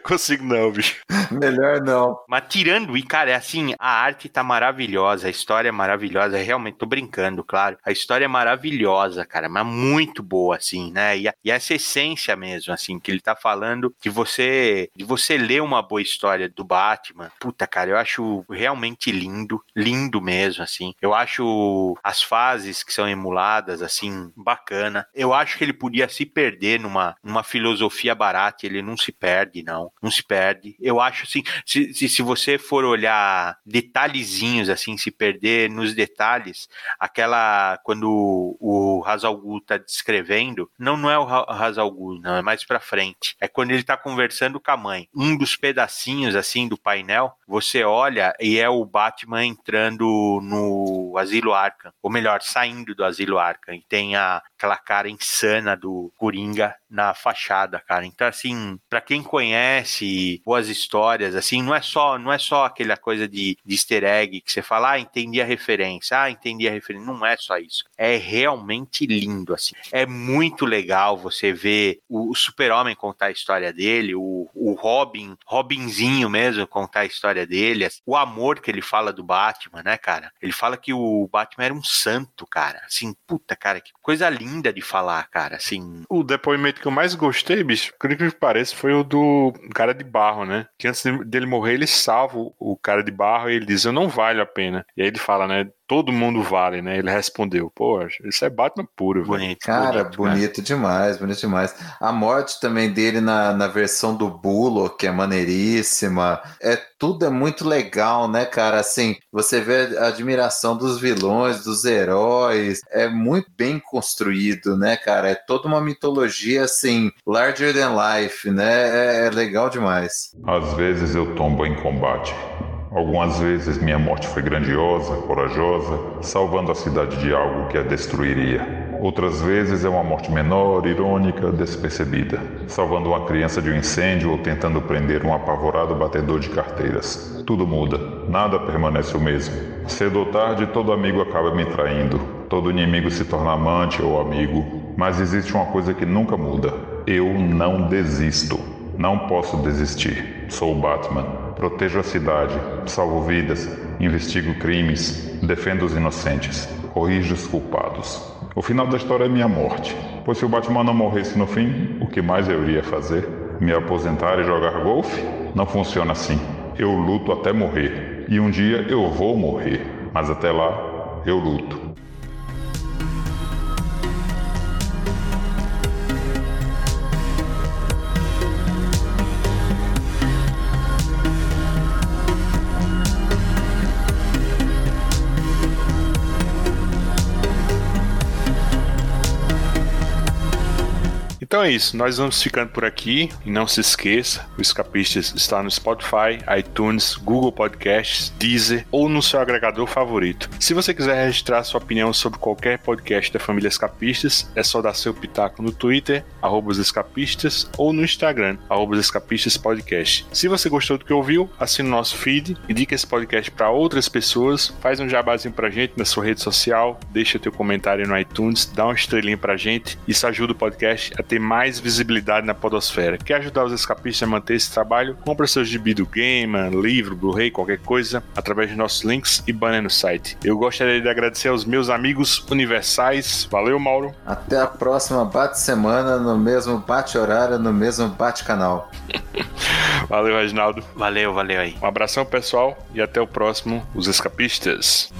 Consigo não, bicho. Melhor não. Mas tirando, e cara, é assim, a arte tá maravilhosa, a história é maravilhosa, realmente tô brincando, claro. A história é maravilhosa, cara, mas muito boa, assim, né? E, a, e essa essência mesmo, assim, que ele tá falando de você, de você ler uma boa história do Batman. Puta, cara, eu acho realmente lindo, lindo mesmo, assim. Eu acho as fases que são emuladas, assim, bacana. Eu acho que ele podia se perder numa, numa filosofia barata, ele não se perde, não não. Se perde. Eu acho assim, se, se, se você for olhar detalhezinhos, assim, se perder nos detalhes, aquela. Quando o, o tá descrevendo, não, não é o Hazal Ghul, não, é mais pra frente. É quando ele tá conversando com a mãe. Um dos pedacinhos, assim, do painel, você olha e é o Batman entrando no Asilo Arkham. Ou melhor, saindo do Asilo Arkham. E tem a, aquela cara insana do Coringa na fachada, cara. Então, assim, para quem conhece boas histórias, assim, não é só, não é só aquela coisa de, de easter egg que você fala, ah, entendi a referência, ah, entendi a referência. Não é só isso. É realmente lindo, assim. É muito legal você ver o, o super-homem contar a história dele, o, o Robin, Robinzinho mesmo contar a história dele, assim, o amor que ele fala do Batman, né, cara? Ele fala que o Batman era um santo, cara. Assim, puta, cara, que coisa linda de falar, cara. Assim. O depoimento que eu mais gostei, bicho, por que parece, foi o do cara de barro, né? Que antes dele morrer, ele salva o cara de barro e ele diz: Eu não valho a pena. E aí ele fala, né? Todo mundo vale, né? Ele respondeu, pô, isso é Batman puro, velho. Bonito. Cara, bonito, bonito, demais, bonito demais. A morte também dele na, na versão do Bullock, que é maneiríssima. É tudo é muito legal, né, cara? Assim, você vê a admiração dos vilões, dos heróis, é muito bem construído, né, cara? É toda uma mitologia assim, larger than life, né? É, é legal demais. Às vezes eu tombo em combate. Algumas vezes minha morte foi grandiosa, corajosa, salvando a cidade de algo que a destruiria. Outras vezes é uma morte menor, irônica, despercebida, salvando uma criança de um incêndio ou tentando prender um apavorado batedor de carteiras. Tudo muda, nada permanece o mesmo. Cedo ou tarde, todo amigo acaba me traindo, todo inimigo se torna amante ou amigo, mas existe uma coisa que nunca muda: eu não desisto. Não posso desistir. Sou o Batman. Protejo a cidade, salvo vidas, investigo crimes, defendo os inocentes, corrijo os culpados. O final da história é minha morte, pois se o Batman não morresse no fim, o que mais eu iria fazer? Me aposentar e jogar golfe? Não funciona assim. Eu luto até morrer, e um dia eu vou morrer, mas até lá eu luto. É isso, nós vamos ficando por aqui e não se esqueça, o Escapistas está no Spotify, iTunes, Google Podcasts, Deezer ou no seu agregador favorito. Se você quiser registrar sua opinião sobre qualquer podcast da família Escapistas, é só dar seu pitaco no Twitter, arroba escapistas, ou no Instagram, arroba escapistas podcast. Se você gostou do que ouviu, assine o nosso feed, indique esse podcast para outras pessoas, faz um jabazinho pra gente na sua rede social, deixa teu comentário no iTunes, dá uma estrelinha pra gente, isso ajuda o podcast a ter mais visibilidade na podosfera. Quer ajudar os escapistas a manter esse trabalho? Compra seus gibi do Game, livro, Blu-ray, qualquer coisa, através de nossos links e banner no site. Eu gostaria de agradecer aos meus amigos universais. Valeu, Mauro. Até a próxima bate-semana, no mesmo bate-horário, no mesmo bate-canal. Valeu, Reginaldo. Valeu, valeu aí. Um abração, pessoal, e até o próximo, Os Escapistas.